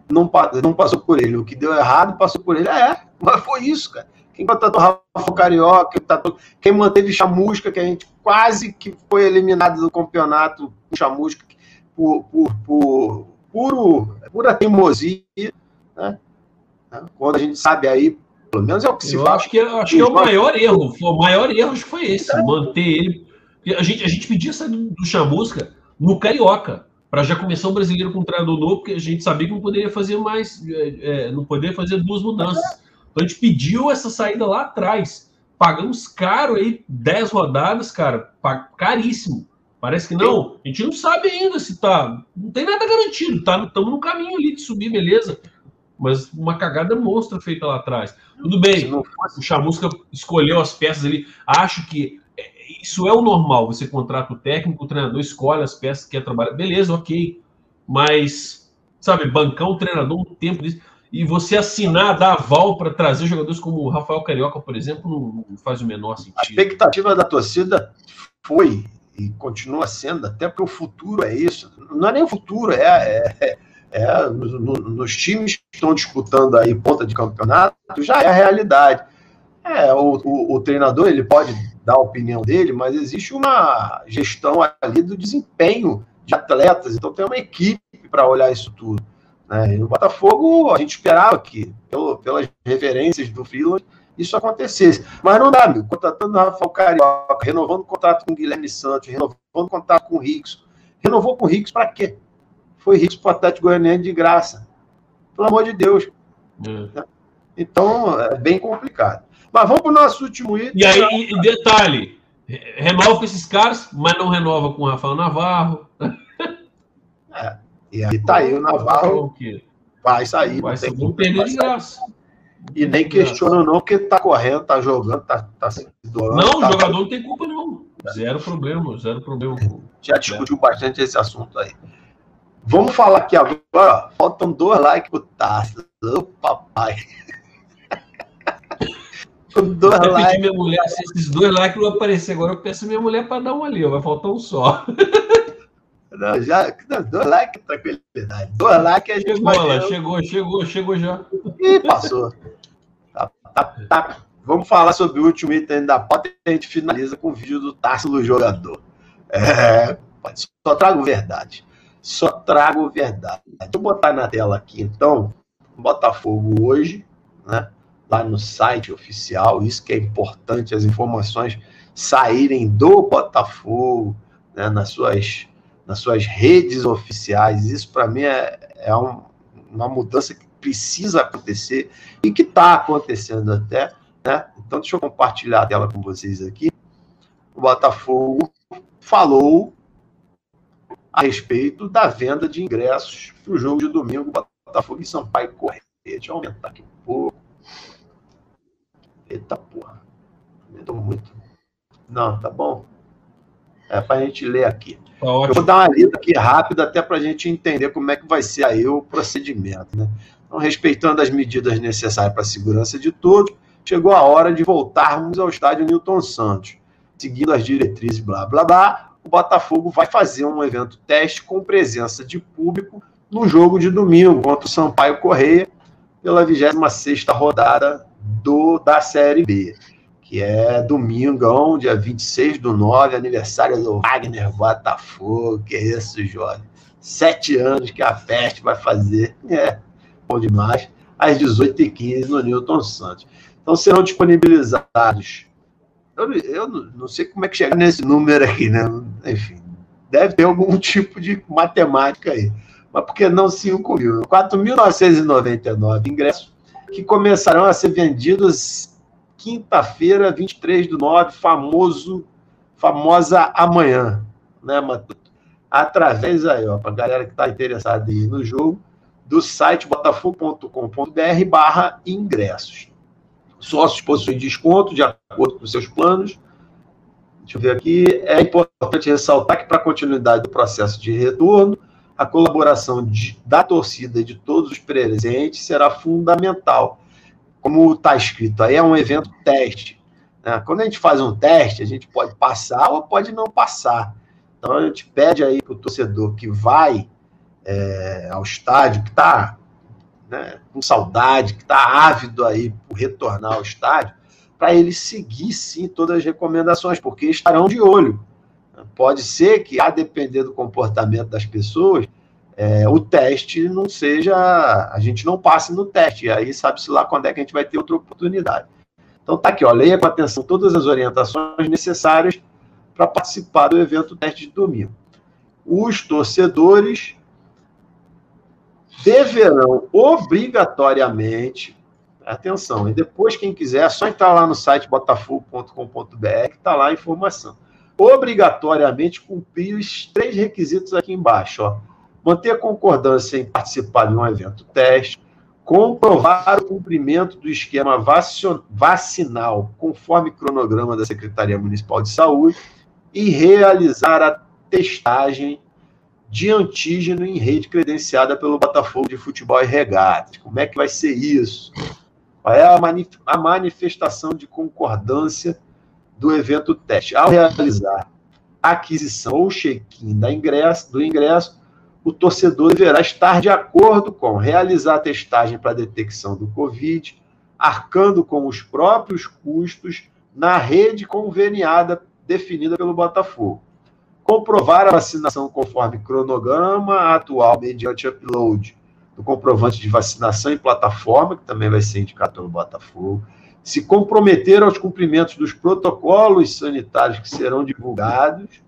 não, não passou por ele, o que deu errado passou por ele. É, mas foi isso, cara. Quem contratou Rafa Carioca, quem manteve Chamusca, que a gente quase que foi eliminado do campeonato com Chamusca por, por, por puro, pura teimosia, né? Quando a gente sabe aí, pelo menos é o que se eu fala. Acho que, é, acho que é o maior erro. O maior erro acho que foi esse, é. manter ele. A gente, a gente pedia essa do Chamusca no Carioca, para já começar o brasileiro com um treinador novo, porque a gente sabia que não poderia fazer mais, é, é não poderia fazer duas mudanças. Então a gente pediu essa saída lá atrás. Pagamos caro aí, 10 rodadas, cara, caríssimo. Parece que não. A gente não sabe ainda se tá. Não tem nada garantido. Tá, estamos no caminho ali de subir, beleza. Mas uma cagada monstra feita lá atrás. Tudo bem. O Chamusca escolheu as peças ali. Acho que isso é o normal. Você contrata o técnico, o treinador escolhe as peças que quer trabalhar. Beleza, ok. Mas, sabe, bancar um treinador um tempo disso. E você assinar, dar aval para trazer jogadores como o Rafael Carioca, por exemplo, não, faz o menor sentido. A expectativa da torcida foi e continua sendo, até porque o futuro é isso. Não é nem o futuro, é, é, é no, no, nos times que estão disputando aí ponta de campeonato, já é a realidade. É, o, o, o, treinador ele pode dar a opinião dele, mas existe uma gestão ali do desempenho de atletas, então tem uma equipe para olhar isso tudo. Né? E no Botafogo, a gente esperava que, pelo, pelas referências do Freeland, isso acontecesse. Mas não dá, meu. Contratando o Rafael Carioca, renovando o contrato com o Guilherme Santos, renovando o contrato com o Ricks. Renovou com o Ricks para quê? Foi Ricks para o Atlético Goianiense de graça. Pelo amor de Deus. É. Então, é bem complicado. Mas vamos para o nosso último item. E aí, e detalhe: renova com esses caras, mas não renova com o Rafael Navarro. É, e aí tá aí o Navarro. Vai sair. Vai ser um perder de graça. E nem questiona não, porque tá correndo, tá jogando, tá, tá se doando. Não, tá... o jogador não tem culpa, não. Zero problema, zero problema. Já discutiu bastante esse assunto aí. Vamos falar aqui agora, faltam dois likes pro Taça. Ô, papai. Dois eu likes. minha mulher, se esses dois likes não aparecer agora, eu peço minha mulher para dar um ali, vai faltar um só. Não, já, não, dois likes, tranquilidade. Dois likes a gente chegou, vai. chegou, chegou, chegou já. Ih, passou. Tá, tá, tá. Vamos falar sobre o último item da pauta e a gente finaliza com o vídeo do Tássilo Jogador. É, só trago verdade. Só trago verdade. Deixa eu botar na tela aqui, então, Botafogo hoje, né? Lá no site oficial, isso que é importante, as informações saírem do Botafogo, né, nas suas nas suas redes oficiais. Isso, para mim, é, é um, uma mudança que precisa acontecer e que está acontecendo até. Né? Então, deixa eu compartilhar a tela com vocês aqui. O Botafogo falou a respeito da venda de ingressos para o jogo de domingo, Botafogo e Sampaio Correia. Deixa eu aumentar aqui um pouco. Eita porra. Muito. Não, tá bom? É para a gente ler aqui. Tá eu vou dar uma lida aqui rápida, até para a gente entender como é que vai ser aí o procedimento. Né? Então, respeitando as medidas necessárias para a segurança de todos, chegou a hora de voltarmos ao estádio Newton Santos. Seguindo as diretrizes, blá, blá, blá, o Botafogo vai fazer um evento teste com presença de público no jogo de domingo contra o Sampaio Correia, pela 26ª rodada do, da Série B que é domingão, dia 26 do 9, aniversário do Wagner Botafogo. Que é isso, jovem? Sete anos que a festa vai fazer. É, bom demais. Às 18h15 no Newton Santos. Então serão disponibilizados. Eu, eu não sei como é que chega nesse número aqui, né? Enfim, deve ter algum tipo de matemática aí. Mas por que não 5 mil? 4.999 ingressos que começarão a ser vendidos quinta-feira, 23 do 9, famoso, famosa amanhã, né, Matuto? Através aí, ó, para galera que está interessada ir no jogo, do site botafogo.com.br barra ingressos. Sócios possuem desconto de acordo com seus planos. Deixa eu ver aqui. É importante ressaltar que, para a continuidade do processo de retorno, a colaboração de, da torcida de todos os presentes será fundamental como está escrito aí, é um evento teste. Né? Quando a gente faz um teste, a gente pode passar ou pode não passar. Então a gente pede aí para o torcedor que vai é, ao estádio, que está né, com saudade, que está ávido aí por retornar ao estádio, para ele seguir sim todas as recomendações, porque estarão de olho. Pode ser que, a depender do comportamento das pessoas, é, o teste não seja. A gente não passe no teste, e aí sabe-se lá quando é que a gente vai ter outra oportunidade. Então tá aqui, ó, leia com atenção todas as orientações necessárias para participar do evento teste de domingo. Os torcedores deverão obrigatoriamente, atenção, e depois quem quiser, é só entrar lá no site botafogo.com.br que está lá a informação. Obrigatoriamente cumprir os três requisitos aqui embaixo, ó. Manter a concordância em participar de um evento teste, comprovar o cumprimento do esquema vacinal conforme cronograma da Secretaria Municipal de Saúde e realizar a testagem de antígeno em rede credenciada pelo Botafogo de Futebol e Regatas. Como é que vai ser isso? Qual é a, manifestação de concordância do evento teste? Ao realizar a aquisição ou check-in do ingresso, o torcedor deverá estar de acordo com realizar a testagem para detecção do Covid, arcando com os próprios custos na rede conveniada definida pelo Botafogo. Comprovar a vacinação conforme cronograma atual mediante upload do comprovante de vacinação em plataforma, que também vai ser indicado pelo Botafogo. Se comprometer aos cumprimentos dos protocolos sanitários que serão divulgados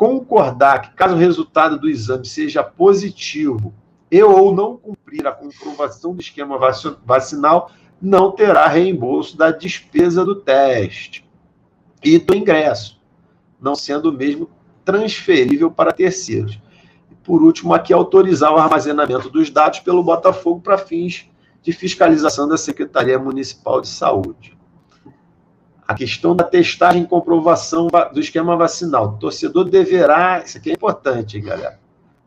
concordar que, caso o resultado do exame seja positivo e ou não cumprir a comprovação do esquema vacinal, não terá reembolso da despesa do teste e do ingresso, não sendo mesmo transferível para terceiros. Por último, aqui autorizar o armazenamento dos dados pelo Botafogo para fins de fiscalização da Secretaria Municipal de Saúde. A questão da testagem e comprovação do esquema vacinal. O torcedor deverá, isso aqui é importante, galera,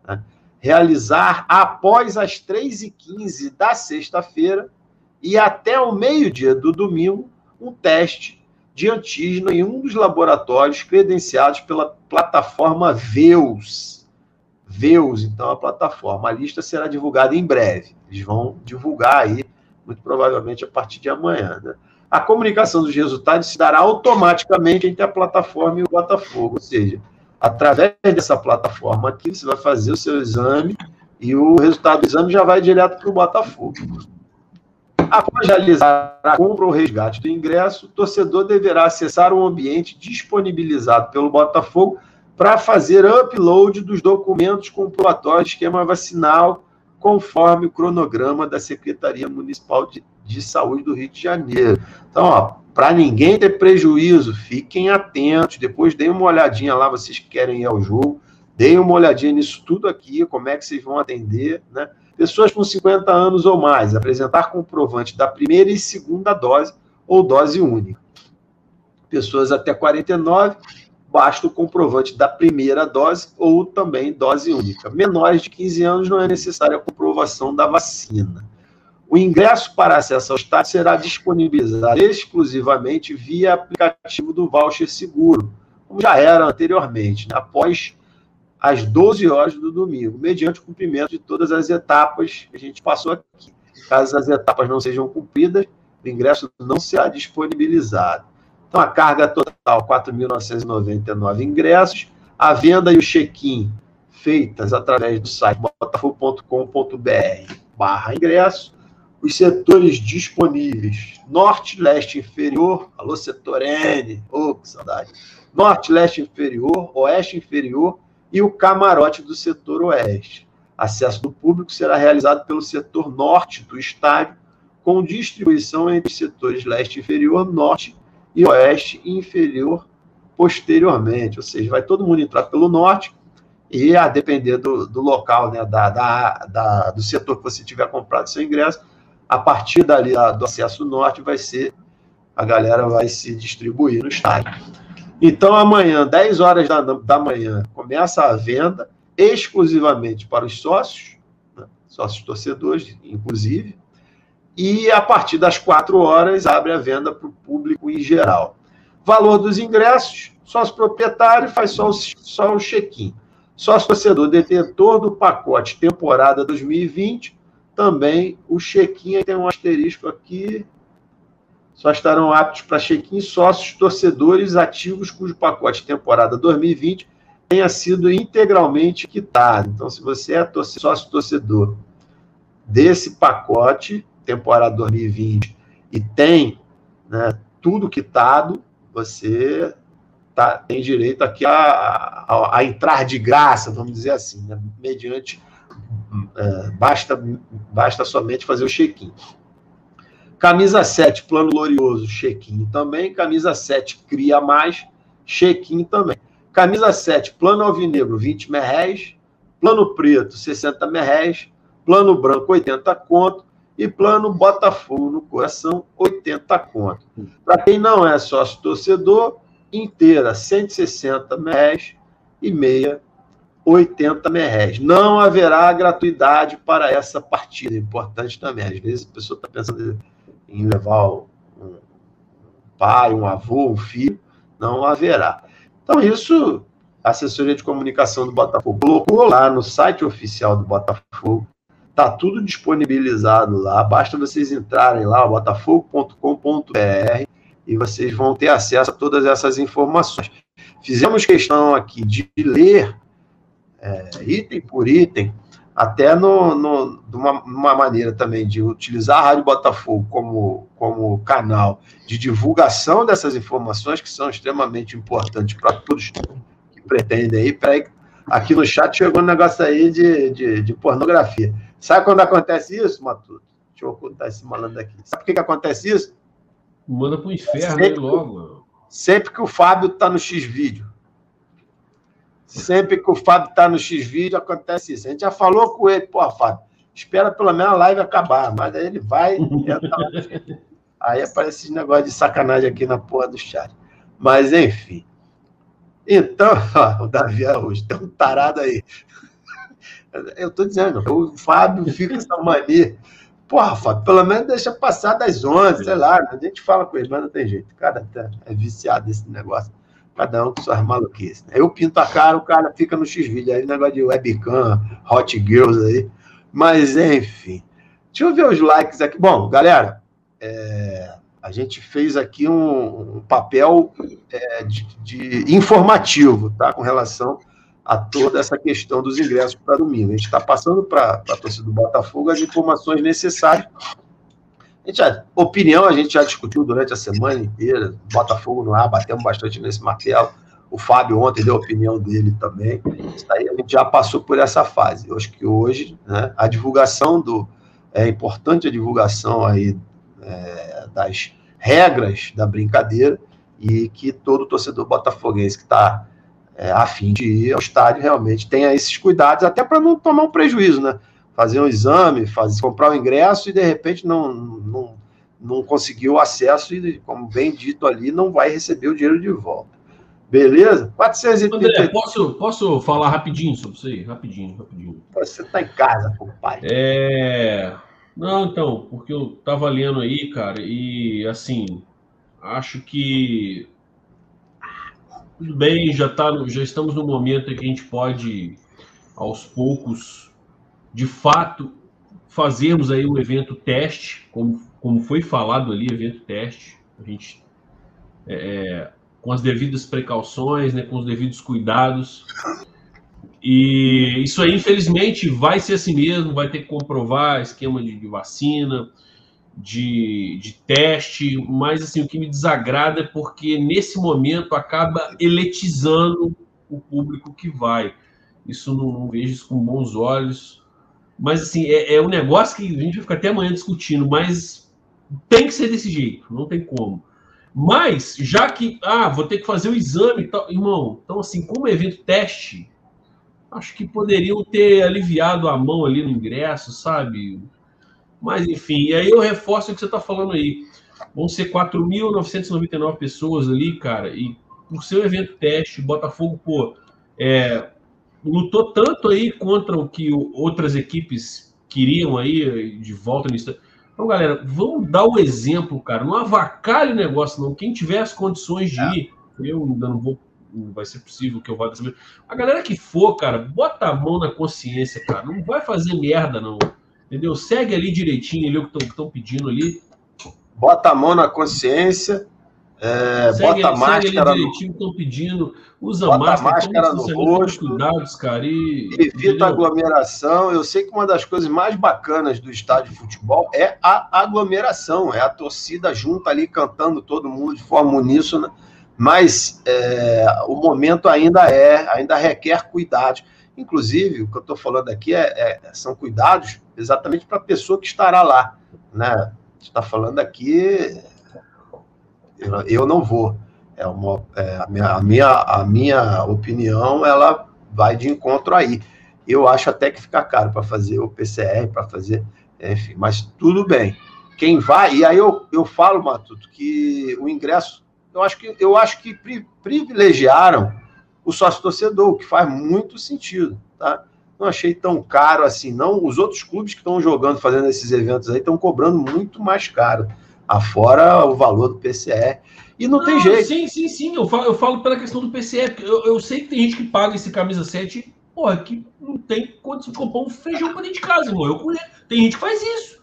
né? realizar após as 3h15 da sexta-feira e até o meio-dia do domingo um teste de antígeno em um dos laboratórios credenciados pela plataforma Veus. Veus, então, a plataforma. A lista será divulgada em breve. Eles vão divulgar aí, muito provavelmente a partir de amanhã, né? a comunicação dos resultados se dará automaticamente entre a plataforma e o Botafogo, ou seja, através dessa plataforma aqui, você vai fazer o seu exame e o resultado do exame já vai direto para o Botafogo. Após realizar a compra ou resgate do ingresso, o torcedor deverá acessar um ambiente disponibilizado pelo Botafogo para fazer upload dos documentos comprobatórios de esquema vacinal, conforme o cronograma da Secretaria Municipal de de Saúde do Rio de Janeiro. Então, para ninguém ter prejuízo, fiquem atentos. Depois deem uma olhadinha lá, vocês que querem ir ao jogo. Deem uma olhadinha nisso tudo aqui, como é que vocês vão atender, né? Pessoas com 50 anos ou mais, apresentar comprovante da primeira e segunda dose ou dose única. Pessoas até 49, basta o comprovante da primeira dose ou também dose única. Menores de 15 anos não é necessária a comprovação da vacina. O ingresso para acesso ao estádio será disponibilizado exclusivamente via aplicativo do voucher seguro, como já era anteriormente, né? após as 12 horas do domingo, mediante o cumprimento de todas as etapas que a gente passou aqui. Caso as etapas não sejam cumpridas, o ingresso não será disponibilizado. Então, a carga total, 4.999 ingressos, a venda e o check-in feitas através do site botafogo.com.br barra ingresso, os setores disponíveis: norte, leste inferior, alô setor N, oh, que saudade. Norte, leste inferior, oeste inferior e o camarote do setor oeste. Acesso do público será realizado pelo setor norte do estádio, com distribuição entre os setores leste inferior, norte e oeste inferior posteriormente. Ou seja, vai todo mundo entrar pelo norte e, a depender do, do local, né, da, da, da, do setor que você tiver comprado seu ingresso, a partir dali do acesso norte vai ser a galera vai se distribuir no estádio. Então amanhã, 10 horas da, da manhã, começa a venda exclusivamente para os sócios, né? sócios torcedores, inclusive, e a partir das 4 horas abre a venda para o público em geral. Valor dos ingressos, sócio proprietário faz só o, só o check-in. Sócio torcedor detentor do pacote temporada 2020 também o chequinho tem um asterisco aqui. só estarão aptos para check-in sócios torcedores ativos cujo pacote temporada 2020 tenha sido integralmente quitado. Então, se você é sócio torcedor desse pacote temporada 2020 e tem né, tudo quitado, você tá, tem direito aqui a, a, a, entrar de graça, vamos dizer assim, né, mediante é, basta, basta somente fazer o check-in. Camisa 7, plano glorioso, check-in também. Camisa 7, cria mais, check-in também. Camisa 7, plano alvinegro, 20 merréis. Plano preto, 60 merréis. Plano branco, 80 conto. E plano Botafogo no coração, 80 conto. Para quem não é sócio torcedor, inteira, 160 merréis e meia 80 merréis. Não haverá gratuidade para essa partida. É importante também. Às vezes a pessoa está pensando em levar um pai, um avô, um filho. Não haverá. Então, isso a assessoria de comunicação do Botafogo colocou lá no site oficial do Botafogo. Está tudo disponibilizado lá. Basta vocês entrarem lá, botafogo.com.br, e vocês vão ter acesso a todas essas informações. Fizemos questão aqui de ler é, item por item, até no, no, de uma, uma, maneira também de utilizar a Rádio Botafogo como, como canal de divulgação dessas informações que são extremamente importantes para todos que pretendem aí. Peraí, aqui no chat chegou um negócio aí de, de, de pornografia. Sabe quando acontece isso, Matuto? Deixa eu ocultar esse malandro aqui. Sabe por que, que acontece isso? Manda para o inferno sempre, aí logo. Sempre que o Fábio está no X-Vídeo Sempre que o Fábio está no X-Vídeo, acontece isso. A gente já falou com ele, pô, Fábio, espera pelo menos a live acabar, mas aí ele vai. aí aparece esse negócio de sacanagem aqui na porra do chat. Mas, enfim. Então, ó, o Davi Araújo, tem um tarado aí. Eu tô dizendo, o Fábio fica essa mania. Porra, Fábio, pelo menos deixa passar das 11, sei lá. A gente fala com ele, mas não tem jeito. O cara é viciado nesse negócio. Cada um com suas maluquices. Né? Eu pinto a cara, o cara fica no X-Video. Aí negócio de webcam, hot girls aí. Mas, enfim. Deixa eu ver os likes aqui. Bom, galera, é, a gente fez aqui um, um papel é, de, de, informativo, tá? Com relação a toda essa questão dos ingressos para domingo. A gente está passando para a torcida do Botafogo as informações necessárias a gente já, opinião a gente já discutiu durante a semana inteira. Botafogo no ar, batemos bastante nesse martelo. O Fábio ontem deu a opinião dele também. Isso aí a gente já passou por essa fase. Eu acho que hoje né, a divulgação do. É importante a divulgação aí é, das regras da brincadeira e que todo torcedor botafoguense que está é, afim de ir ao estádio realmente tenha esses cuidados, até para não tomar um prejuízo, né? fazer um exame, fazer, comprar o um ingresso e de repente não, não, não conseguiu acesso e, como bem dito ali, não vai receber o dinheiro de volta. Beleza? 430. André, posso, posso falar rapidinho sobre isso aí? Rapidinho, rapidinho. Você está em casa, pai. É. Não, então, porque eu tava lendo aí, cara, e assim, acho que tudo bem, já, tá, já estamos no momento em que a gente pode, aos poucos, de fato fazermos aí um evento teste, como, como foi falado ali, evento teste, a gente é, é, com as devidas precauções, né, com os devidos cuidados. E isso aí, infelizmente, vai ser assim mesmo, vai ter que comprovar esquema de, de vacina, de, de teste, mas assim, o que me desagrada é porque nesse momento acaba eletizando o público que vai. Isso não, não vejo isso com bons olhos. Mas, assim, é, é um negócio que a gente vai ficar até amanhã discutindo, mas tem que ser desse jeito, não tem como. Mas, já que, ah, vou ter que fazer o exame irmão, então, assim, como evento teste, acho que poderiam ter aliviado a mão ali no ingresso, sabe? Mas, enfim, e aí eu reforço o que você está falando aí. Vão ser 4.999 pessoas ali, cara, e por ser um evento teste, Botafogo, pô, é, lutou tanto aí contra o que outras equipes queriam aí de volta nisso. Então, galera, vamos dar o exemplo, cara. Não avacalhe o negócio, não. Quem tiver as condições de é. ir, eu ainda não vou. Não vai ser possível que eu vá dessa A galera que for, cara, bota a mão na consciência, cara. Não vai fazer merda, não. Entendeu? Segue ali direitinho ali o que estão pedindo ali. bota a mão na consciência, é, segue, bota a máscara. no... estão pedindo, usa bota máscara, máscara no rosto. Cuidados, cara, e, evita entendeu? aglomeração. Eu sei que uma das coisas mais bacanas do estádio de futebol é a aglomeração, é a torcida junto ali cantando todo mundo de forma uníssona. Mas é, o momento ainda é, ainda requer cuidados. Inclusive, o que eu estou falando aqui é, é, são cuidados exatamente para a pessoa que estará lá. Né? está falando aqui, eu, eu não vou. É uma, é, a, minha, a, minha, a minha opinião, ela vai de encontro aí. Eu acho até que fica caro para fazer o PCR, para fazer, enfim, mas tudo bem. Quem vai, e aí eu, eu falo, Matuto, que o ingresso, eu acho que, eu acho que pri, privilegiaram o sócio torcedor, o que faz muito sentido, tá? Não achei tão caro assim, não. Os outros clubes que estão jogando, fazendo esses eventos aí, estão cobrando muito mais caro. Afora o valor do PCE. E não, não, tem jeito. Sim, sim, sim. Eu falo, eu falo pela questão do PCE, eu, eu sei que tem gente que paga esse camisa 7, porra, que não tem condição de comprar um feijão para dentro de casa, irmão. Eu, tem gente que faz isso.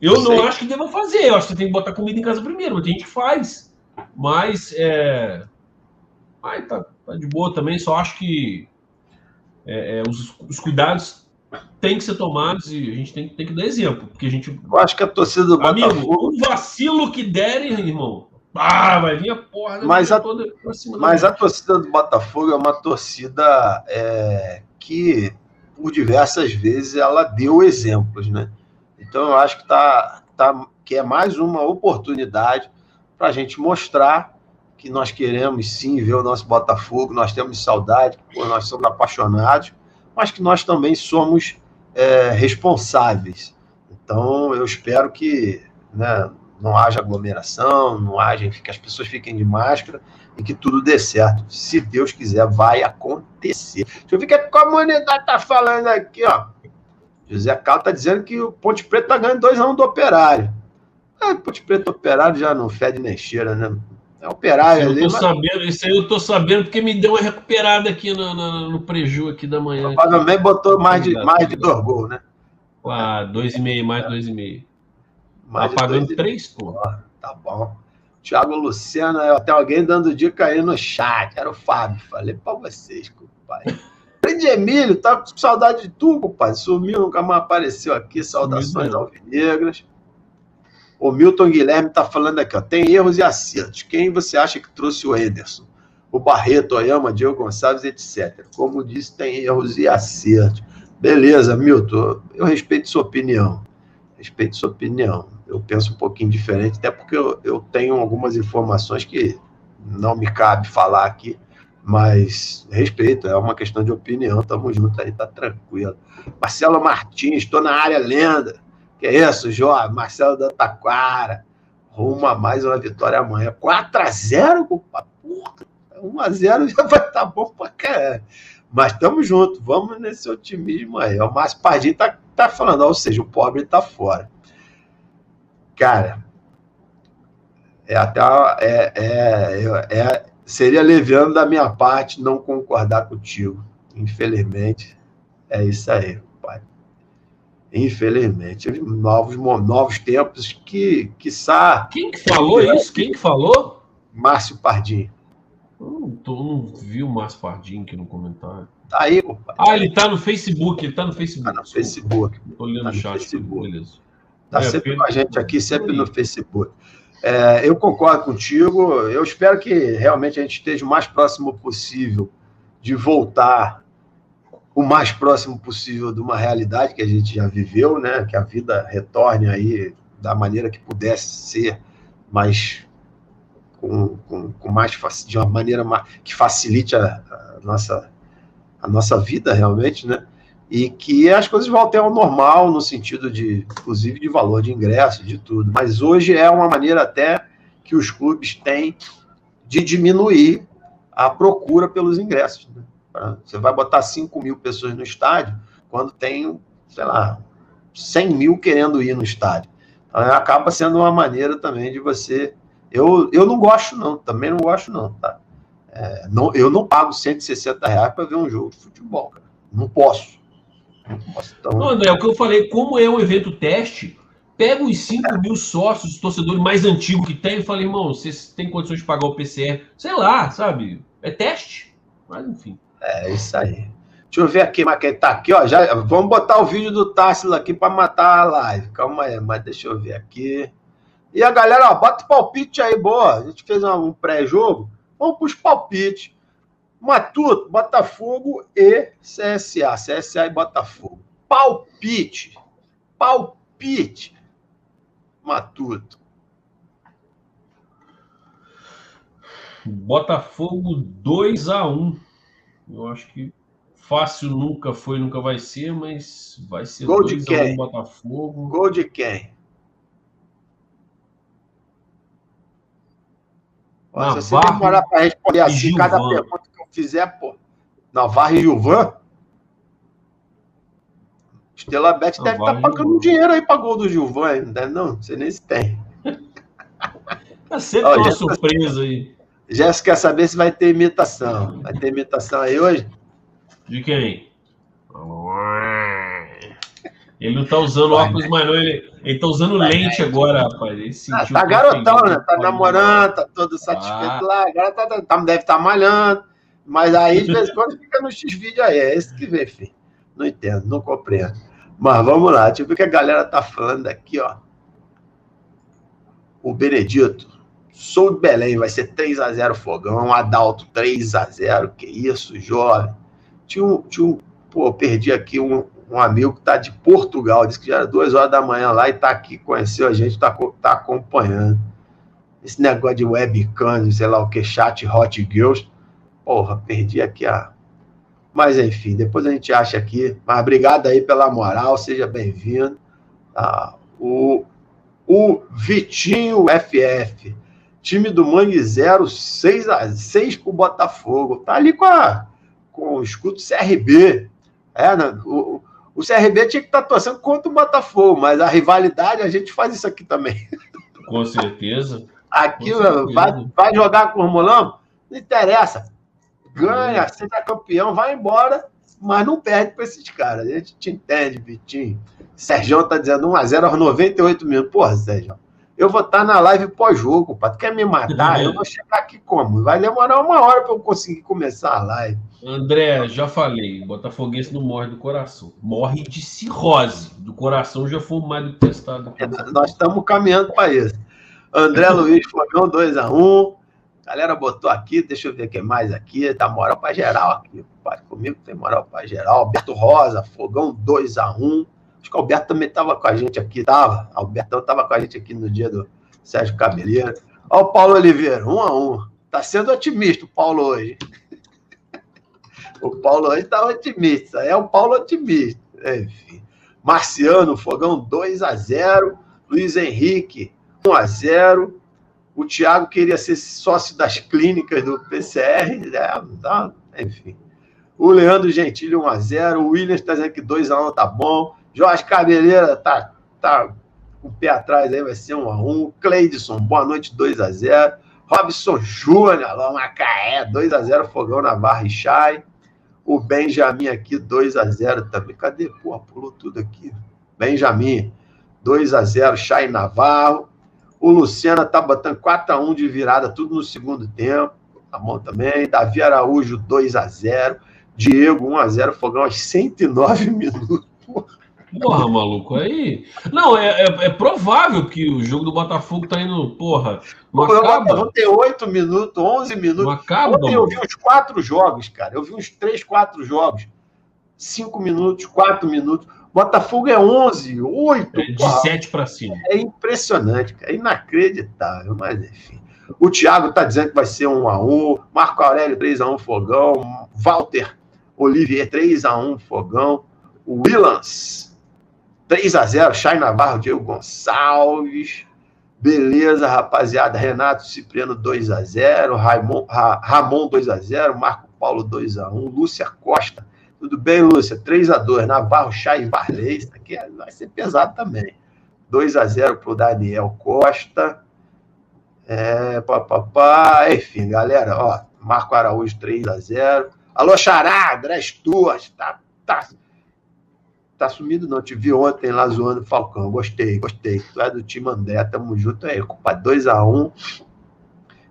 Eu, eu não sei. acho que deva fazer. Eu acho que tem que botar comida em casa primeiro, mas tem gente que faz. Mas é. Ai, tá, tá de boa também, só acho que é, é, os, os, cuidados têm que ser tomados e a gente tem, tem que dar exemplo, porque a gente. Eu acho que a torcida do Amigo, Botafogo. o vacilo que derem, irmão. Ah, vai vir a porra mas a, toda Mas a torcida do Botafogo é uma torcida é, que, por diversas vezes, ela deu exemplos, né? Então eu acho que, tá, tá, que é mais uma oportunidade para a gente mostrar que nós queremos sim ver o nosso Botafogo, nós temos saudade, nós somos apaixonados, mas que nós também somos é, responsáveis. Então, eu espero que né, não haja aglomeração, não haja, que as pessoas fiquem de máscara e que tudo dê certo. Se Deus quiser, vai acontecer. Deixa eu ver o que a comunidade está falando aqui, ó. José Carlos está dizendo que o Ponte Preto está ganhando dois anos do operário. É, Ponte Preto operário já não fede nem cheira, né? É operário ali. Eu tô mas... sabendo, isso aí eu tô sabendo porque me deu uma recuperada aqui no, no, no preju aqui da manhã. O também botou mais de, mais de dois gols, né? Ah, dois e meio, mais dois e meio. Mais tá pagando três, pô. Tá bom. Thiago Luciano, até alguém dando dica aí no chat. Era o Fábio. Falei pra vocês, compadre. Grande Emílio, tá com saudade de tu, compadre. Sumiu, nunca mais apareceu aqui. Saudações alvinegras. O Milton Guilherme está falando aqui, ó, tem erros e acertos. Quem você acha que trouxe o Ederson? O Barreto, Oyama, Diego Gonçalves, etc. Como disse, tem erros e acertos. Beleza, Milton, eu respeito sua opinião. Respeito sua opinião. Eu penso um pouquinho diferente, até porque eu, eu tenho algumas informações que não me cabe falar aqui, mas respeito, é uma questão de opinião. Tamo junto aí, tá tranquilo. Marcelo Martins, estou na área lenda. Que é isso, Jó? Marcelo da Taquara. Rumo a mais uma vitória amanhã. 4x0, compadre. Porra, 1x0 já vai estar tá bom pra caralho. Mas estamos juntos, vamos nesse otimismo aí. O Márcio Pardinho tá, tá falando, ou seja, o pobre tá fora. Cara, é até é, é, é, seria leviano da minha parte não concordar contigo. Infelizmente, é isso aí. Infelizmente, novos, novos tempos que, sa... Quem que falou isso? Quem que falou? Márcio Pardim. Eu não, tô, não vi o Márcio Pardim aqui no comentário. Tá aí, compadre. Ah, ele tá no Facebook, ele tá no Facebook. Tá no Facebook. Tô olhando tá o chat. Facebook. Beleza. Tá é, sempre com a gente aqui, sempre no Facebook. É, eu concordo contigo. Eu espero que realmente a gente esteja o mais próximo possível de voltar o mais próximo possível de uma realidade que a gente já viveu, né? Que a vida retorne aí da maneira que pudesse ser, mas com, com, com mais de uma maneira que facilite a, a, nossa a nossa vida realmente, né? E que as coisas voltem ao normal no sentido de, inclusive, de valor de ingresso, de tudo. Mas hoje é uma maneira até que os clubes têm de diminuir a procura pelos ingressos. Né? Você vai botar 5 mil pessoas no estádio quando tem, sei lá, 100 mil querendo ir no estádio. Então, acaba sendo uma maneira também de você. Eu, eu não gosto, não, também não gosto, não, tá? É, não eu não pago 160 reais para ver um jogo de futebol, cara. Não posso. Não então... Não, André, o que eu falei, como é um evento teste, pega os 5 mil sócios, torcedores mais antigos que tem, e fala, irmão, vocês têm condições de pagar o PCR? Sei lá, sabe? É teste. Mas enfim. É isso aí. Deixa eu ver aqui, mas quem tá aqui, ó. Já, vamos botar o vídeo do Tássilo aqui para matar a live. Calma aí, mas deixa eu ver aqui. E a galera, ó, bota o palpite aí, boa. A gente fez um pré-jogo. Vamos para os palpites. Matuto, Botafogo e CSA. CSA e Botafogo. Palpite. Palpite. Matuto. Botafogo 2 a 1 Eu acho que fácil nunca foi, nunca vai ser, mas vai ser Gol de quem? Botafogo. Gol de quem? Navarro Se você demorar para responder assim, Gilvan. cada pergunta que eu fizer, pô. Navarro e Gilvan? Estela Bet deve estar e pagando Gilvan. dinheiro aí para gol do Gilvan, não deve não? Sei nem se tem. É sempre Ó, uma surpresa aí. Jéssica quer saber se vai ter imitação. Vai ter imitação aí hoje? De quem? Ele não tá usando óculos mais, não. Ele, ele tá usando lente agora, rapaz. Ele Ah, tá garotão, né? Tá namorando, tá todo satisfeito Ah. lá. Agora tá, tá- deve estar malhando. Mas aí, de vez em quando, fica no X-Vídeo aí. É esse que vê, filho. Não entendo, não compreendo. Mas vamos lá, deixa eu ver o que a galera tá falando aqui, ó. O Benedito. Sou de Belém, vai ser 3x0 Fogão. Adalto, 3x0. Que isso, jovem. Tinha um. Pô, perdi aqui um, um amigo que tá de Portugal. Disse que já era duas horas da manhã lá e tá aqui, conheceu a gente, tá, tá acompanhando. Esse negócio de webcam, sei lá o que, chat hot girls. Porra, perdi aqui a. Mas enfim, depois a gente acha aqui. Mas obrigado aí pela moral, seja bem-vindo. Tá? O, o Vitinho FF. Time do Mangue 0, 6 a 6 pro Botafogo. Tá ali com, a, com o escudo CRB. É, né? o, o CRB tinha que estar torcendo contra o Botafogo, mas a rivalidade, a gente faz isso aqui também. Com certeza. Aqui Com certeza. vai, vai jogar com o Romulão? Não interessa. Ganha, seja campeão, vai embora, mas não perde para esses caras. A gente te entende, Vitinho. Sérgio tá dizendo 1x0 aos 98 minutos. Porra, Sérgio, eu vou estar na live pós-jogo, pá. Tu quer me matar? Eu vou chegar aqui como? Vai demorar uma hora para eu conseguir começar a live. André, já falei, Botafoguense não morre do coração. Morre de cirrose. Do coração já foi mais do testado. Nós estamos caminhando para isso. André Luiz Fogão 2x1. Galera botou aqui, deixa eu ver o que mais aqui. Tá moral para geral aqui. Pai, comigo tem moral para geral. Alberto Rosa, Fogão 2x1. Acho que o Alberto também estava com a gente aqui. Tava. Albertão estava com a gente aqui no dia do Sérgio Cabeleira. Olha o Paulo Oliveira, 1x1. Tá sendo otimista o Paulo hoje. O Paulo hoje tá otimista. É o Paulo otimista. Enfim. Marciano, Fogão 2 a 0 Luiz Henrique, 1 a 0 O Thiago queria ser sócio das clínicas do PCR. É, tá, enfim. O Leandro Gentili, 1 a 0 O Williams está dizendo que 2 a 1 tá bom. Jorge Cabeleira tá, tá com o pé atrás aí, vai ser 1 a 1 Cleidson, boa noite, 2 a 0 Robson Júnior, alô, Macaé, 2 a 0 Fogão na Barra e Chay. O Benjamin aqui, 2 a 0 também. Cadê? Porra, pulou tudo aqui. Benjamin, 2 a 0 Chay Navarro. O Luciano tá botando 4 a 1 de virada, tudo no segundo tempo. Tá bom também. Davi Araújo, 2 a 0 Diego, 1 a 0 Fogão aos 109 minutos. Porra, maluco, aí. Não, é, é, é provável que o jogo do Botafogo tá indo, porra, não acaba. vou ter 8 minutos, 11 minutos. Não acaba, Ontem eu vi uns quatro jogos, cara. Eu vi uns três, quatro jogos. Cinco minutos, quatro minutos. Botafogo é 11, 8. É de porra. 7 pra cima. É impressionante, cara. É inacreditável, mas enfim. O Thiago tá dizendo que vai ser 1 a 1 Marco Aurélio 3 a 1 Fogão. Walter Olivier 3 a 1 Fogão. O Willans 3 a 0 Chay Navarro, Diego Gonçalves. Beleza, rapaziada. Renato Cipriano 2 a 0 Raimon, Ra, Ramon 2 a 0 Marco Paulo 2 a 1 Lúcia Costa. Tudo bem, Lúcia? 3 a 2 Navarro, Chay e Varley. Isso aqui é- vai ser pesado também. 2 a 0 para o Daniel Costa. É, papapá. Enfim, galera, ó. Marco Araújo 3 a 0 Alô, Xará, André Stuart. Tá, tá, tá sumido não. Te vi ontem lá zoando o Falcão. Gostei, gostei. Tu é do time André, tamo junto aí. Compadre, 2x1.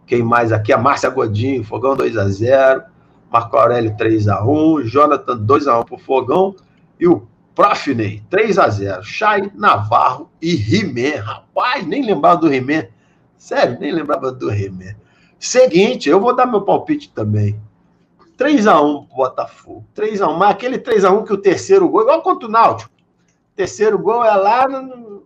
Quem mais aqui? A Márcia Godinho, Fogão 2x0. Marco Aurélio 3x1. Jonathan 2x1 pro Fogão. E o Profney 3x0. Chay, Navarro e Rimé. Rapaz, nem lembrava do Rimé. Sério, nem lembrava do Rimé. Seguinte, eu vou dar meu palpite também. 3x1 pro Botafogo. 3x1. Mas aquele 3x1 que o terceiro gol, igual contra o Náutico. Terceiro gol é lá no,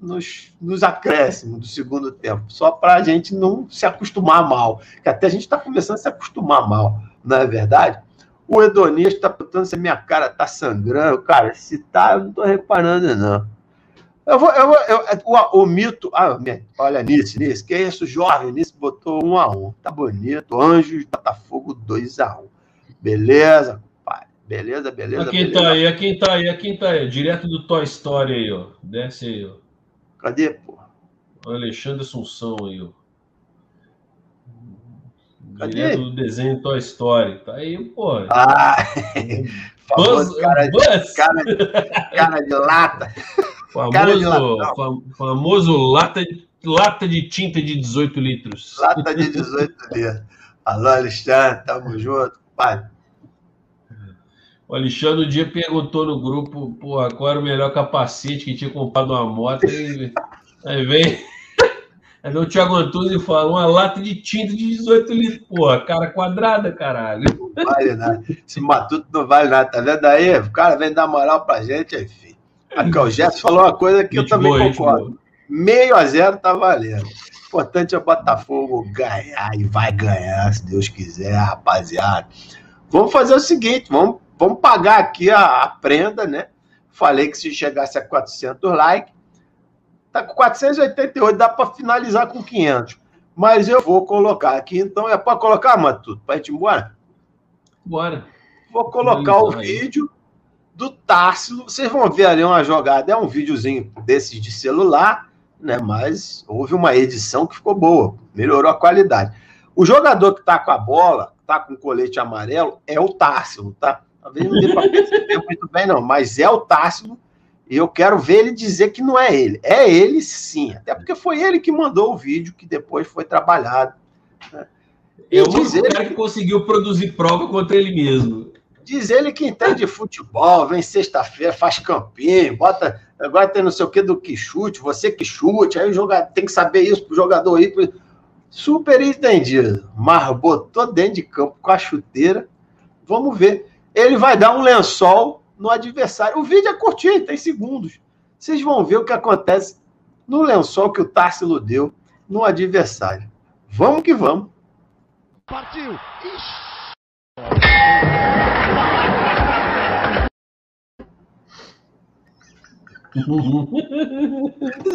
nos, nos acréscimos do segundo tempo. Só para a gente não se acostumar mal. Que até a gente está começando a se acostumar mal, não é verdade? O hedonista está perguntando se a minha cara está sangrando. Cara, se tá, eu não estou reparando, não. Eu vou, eu vou, eu, o, o, mito. Ah, olha, Nice, Nice, que é isso, jovem? Nice botou um a um. Tá bonito. Anjos, Botafogo 2 a 1 um. Beleza, pai. Beleza, beleza. A quem beleza. tá aí, a quem tá aí, a quem tá aí. Direto do Toy Story aí, ó. Desce aí, ó. Cadê, pô? Alexandre Assunção aí, ó. Cadê? Direto do desenho Toy Story. Tá aí, pô. Ah, Buzz, cara, de, Buzz. cara, cara de lata. Famoso, fam- famoso lata, de- lata de tinta de 18 litros. Lata de 18 litros. Alô, Alexandre, tamo junto, pai. O Alexandre um dia perguntou no grupo, porra, qual era o melhor capacete que tinha comprado uma moto. Aí, aí vem. Aí o Thiago Antunes e fala: uma lata de tinta de 18 litros, porra, cara quadrada, caralho. Não vale nada. Esse matuto não vale nada, tá vendo aí? O cara vem dar moral pra gente, enfim. Aqui, ó, o Gerson falou uma coisa que eu também boa, concordo. boa. Meio a zero tá valendo. O importante é o Botafogo ganhar e vai ganhar, se Deus quiser, rapaziada. Vamos fazer o seguinte, vamos, vamos pagar aqui a, a prenda, né? Falei que se chegasse a 400 likes, tá com 488, dá para finalizar com 500. Mas eu vou colocar aqui, então é para colocar, Matuto, para gente ir embora? Bora. Vou colocar o aí. Do Társilo. Vocês vão ver ali uma jogada, é um videozinho desses de celular, né? Mas houve uma edição que ficou boa, melhorou a qualidade. O jogador que tá com a bola, tá com o colete amarelo, é o Társilo, tá? Talvez não dê para perceber muito bem, não, mas é o Társilo. E eu quero ver ele dizer que não é ele. É ele sim, até porque foi ele que mandou o vídeo que depois foi trabalhado. né? E É o cara que conseguiu produzir prova contra ele mesmo. Diz ele que entende futebol, vem sexta-feira, faz campinho, bota. Agora tem não sei o que do que chute, você que chute, aí o jogador tem que saber isso pro jogador ir. pro- Super entendido. Mas botou dentro de campo com a chuteira. Vamos ver. Ele vai dar um lençol no adversário. O vídeo é curtinho, tem segundos. Vocês vão ver o que acontece no lençol que o Társilo deu no adversário. Vamos que vamos. Partiu!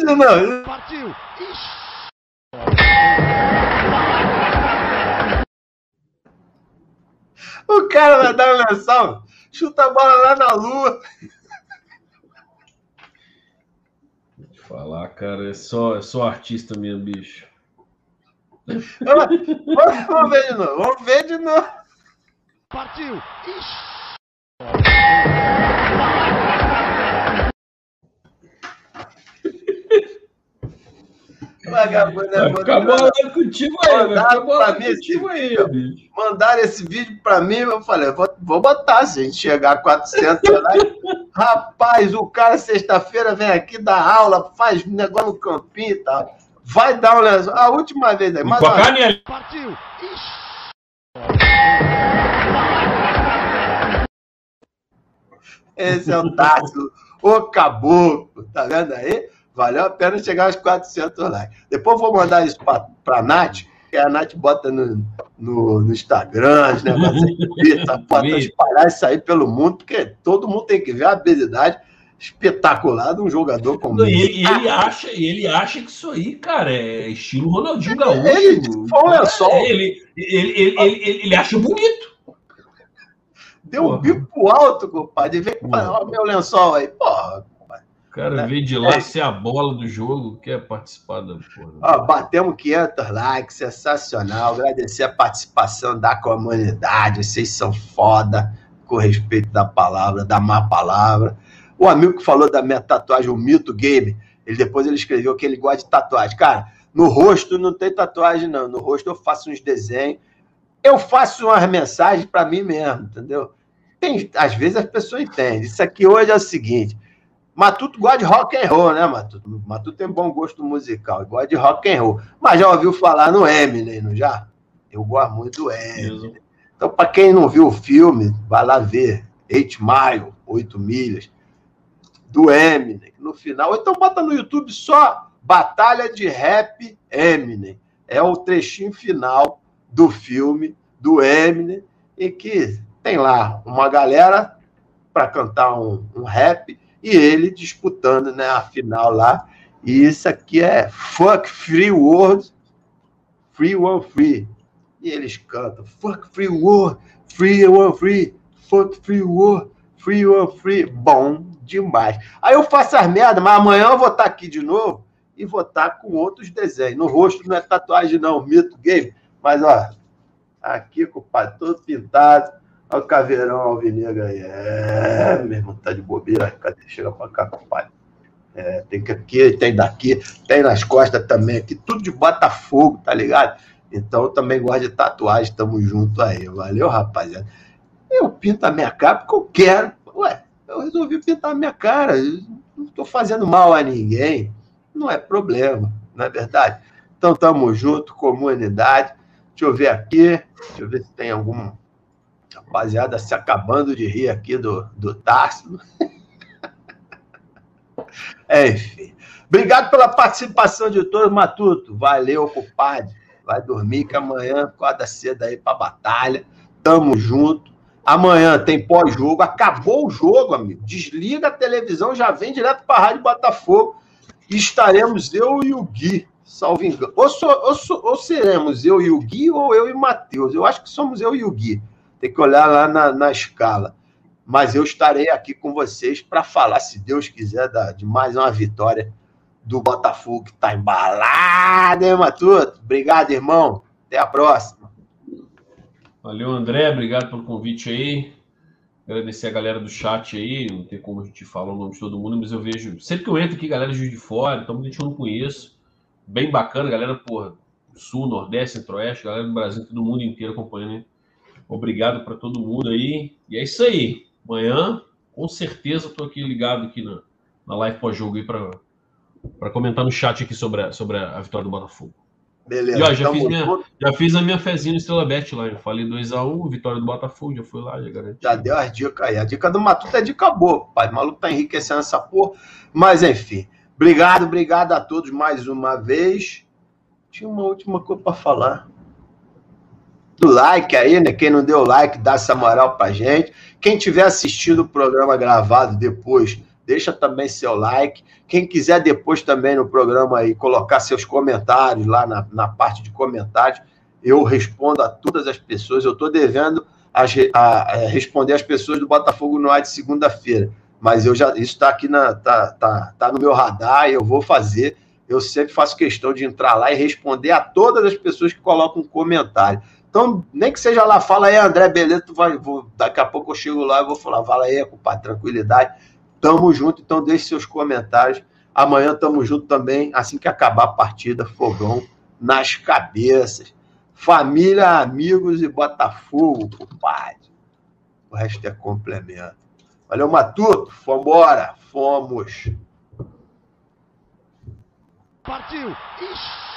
Não, Partiu! O cara vai dar um lençol, chuta a bola lá na lua. Vou te falar, cara, é só, é só artista mesmo, bicho. Vamos, vamos ver de novo, vamos ver de novo. Partiu! Vagabundo é bom demais. bolado contigo aí, mim esse contigo aí, vídeo. bicho. Mandaram esse vídeo pra mim, eu falei, vou, vou botar, se a gente chegar a 400 likes. Rapaz, o cara sexta-feira vem aqui dar aula, faz negócio no campinho e tal. Vai dar um lençol. A última vez aí, mas olha. Partiu! esse é o Tássio, o caboclo, tá vendo aí? Valeu a pena chegar aos 400 likes. Depois eu vou mandar isso pra, pra Nath, que a Nath bota no, no, no Instagram, os negócios aí, Twitter, bota espalhar isso aí pelo mundo, porque todo mundo tem que ver a habilidade espetacular de um jogador como ele, e ele acha, ele acha que isso aí, cara, é estilo Ronaldinho Gaúcho. Ele lençol. É, Ele, ele, ele, ele, ele acha bonito. Deu um bico alto, compadre. Vem Porra. ó, meu lençol aí. Porra, O cara É. veio de lá É. ser a bola do jogo, quer participar da porra. Ó, batemos 500 likes, sensacional. Agradecer a participação da comunidade. Vocês são foda, com respeito da palavra, da má palavra. O amigo que falou da minha tatuagem, o Mito Game, ele depois ele escreveu que ele gosta de tatuagem. Cara, no rosto não tem tatuagem, não. No rosto eu faço uns desenhos. Eu faço umas mensagens para mim mesmo, entendeu? Tem, às vezes as pessoas entendem. Isso aqui hoje é o seguinte. Matuto gosta de rock and roll, né, Matuto? Matuto tem bom gosto musical, gosta de rock and roll. Mas já ouviu falar no Eminem, não já? Eu gosto muito do Eminem. Então, para quem não viu o filme, vai lá ver. Eight Mile, Oito Milhas, do Eminem. No final, então bota no YouTube só Batalha de Rap Eminem. É o trechinho final do filme do Eminem, e que tem lá uma galera para cantar um, um, rap e ele disputando né, a final lá. E isso aqui é Fuck Free World, Free World Free. E eles cantam Fuck Free World, Free World Free, Fuck Free World, Free World Free. Bom demais. Aí eu faço as merdas, mas amanhã eu vou estar aqui de novo e vou estar com outros desenhos. No rosto não é tatuagem, não, mito game. Mas, ó, aqui, compadre, todo pintado. Olha o caveirão alvinegro aí. É, meu irmão, tá de bobeira. Cadê? Chega pra cá, compadre. É, tem que aqui, tem daqui, tem nas costas também, aqui, tudo de Botafogo, tá ligado? Então também gosto de tatuagem, tamo junto aí. Valeu, rapaziada. Eu pinto a minha cara porque eu quero. Ué, eu resolvi pintar a minha cara. Eu não estou fazendo mal a ninguém. Não é problema, não é verdade? Então tamo junto, comunidade. Deixa eu ver aqui. Deixa eu ver se tem algum rapaziada se acabando de rir aqui do, do Tarso. É, enfim. Obrigado pela participação de todos, Matuto. Valeu, compadre. Vai dormir que amanhã acorda cedo aí pra batalha. Tamo junto. Amanhã tem pós-jogo. Acabou o jogo, amigo. Desliga a televisão, já vem direto pra Rádio Botafogo. E estaremos eu e o Gui, salvo engano. Ou, ou, ou seremos eu e o Gui, ou eu e o Matheus. Eu acho que somos eu e o Gui. Tem que olhar lá na, na escala. Mas eu estarei aqui com vocês para falar, se Deus quiser, de mais uma vitória do Botafogo que está embalado, hein, Matuto? Obrigado, irmão. Até a próxima. Valeu, André. Obrigado pelo convite aí. Agradecer a galera do chat aí. Não tem como a gente falar o nome de todo mundo, mas eu vejo. Sempre que eu entro aqui, galera de fora, então gente não conheço. Bem bacana, galera, porra. Sul, Nordeste, Centro-Oeste, galera do Brasil, todo mundo inteiro acompanhando. Hein? Obrigado para todo mundo aí. E é isso aí. Amanhã, com certeza, estou aqui ligado aqui na, na live pós-jogo aí para comentar no chat aqui sobre a, sobre a vitória do Botafogo. Beleza. E, ó, já, fiz minha, já fiz a minha fezinha no Estrela Bet lá. Eu falei 2x1, um, vitória do Botafogo, já fui lá, já garanti. Já deu as dicas aí. A dica do Matuto é dica boa, pai. O maluco tá enriquecendo essa porra. Mas enfim. Obrigado, obrigado a todos mais uma vez. Tinha uma última coisa para falar do like aí, né? Quem não deu like, dá essa moral pra gente. Quem tiver assistido o programa gravado depois, deixa também seu like. Quem quiser depois também no programa aí colocar seus comentários lá na, na parte de comentários, eu respondo a todas as pessoas. Eu estou devendo a, a, a, responder as pessoas do Botafogo no ar de segunda-feira. Mas eu já isso está aqui na tá, tá, tá no meu radar e eu vou fazer. Eu sempre faço questão de entrar lá e responder a todas as pessoas que colocam um comentário. Então, nem que seja lá, fala aí, André, beleza, tu vai, vou, daqui a pouco eu chego lá e vou falar, fala aí, compadre, tranquilidade. Tamo junto, então deixe seus comentários. Amanhã tamo junto também, assim que acabar a partida, fogão nas cabeças. Família, amigos e Botafogo, compadre. O resto é complemento. Valeu, Matuto. Vambora. Fomos. Partiu. Ixi.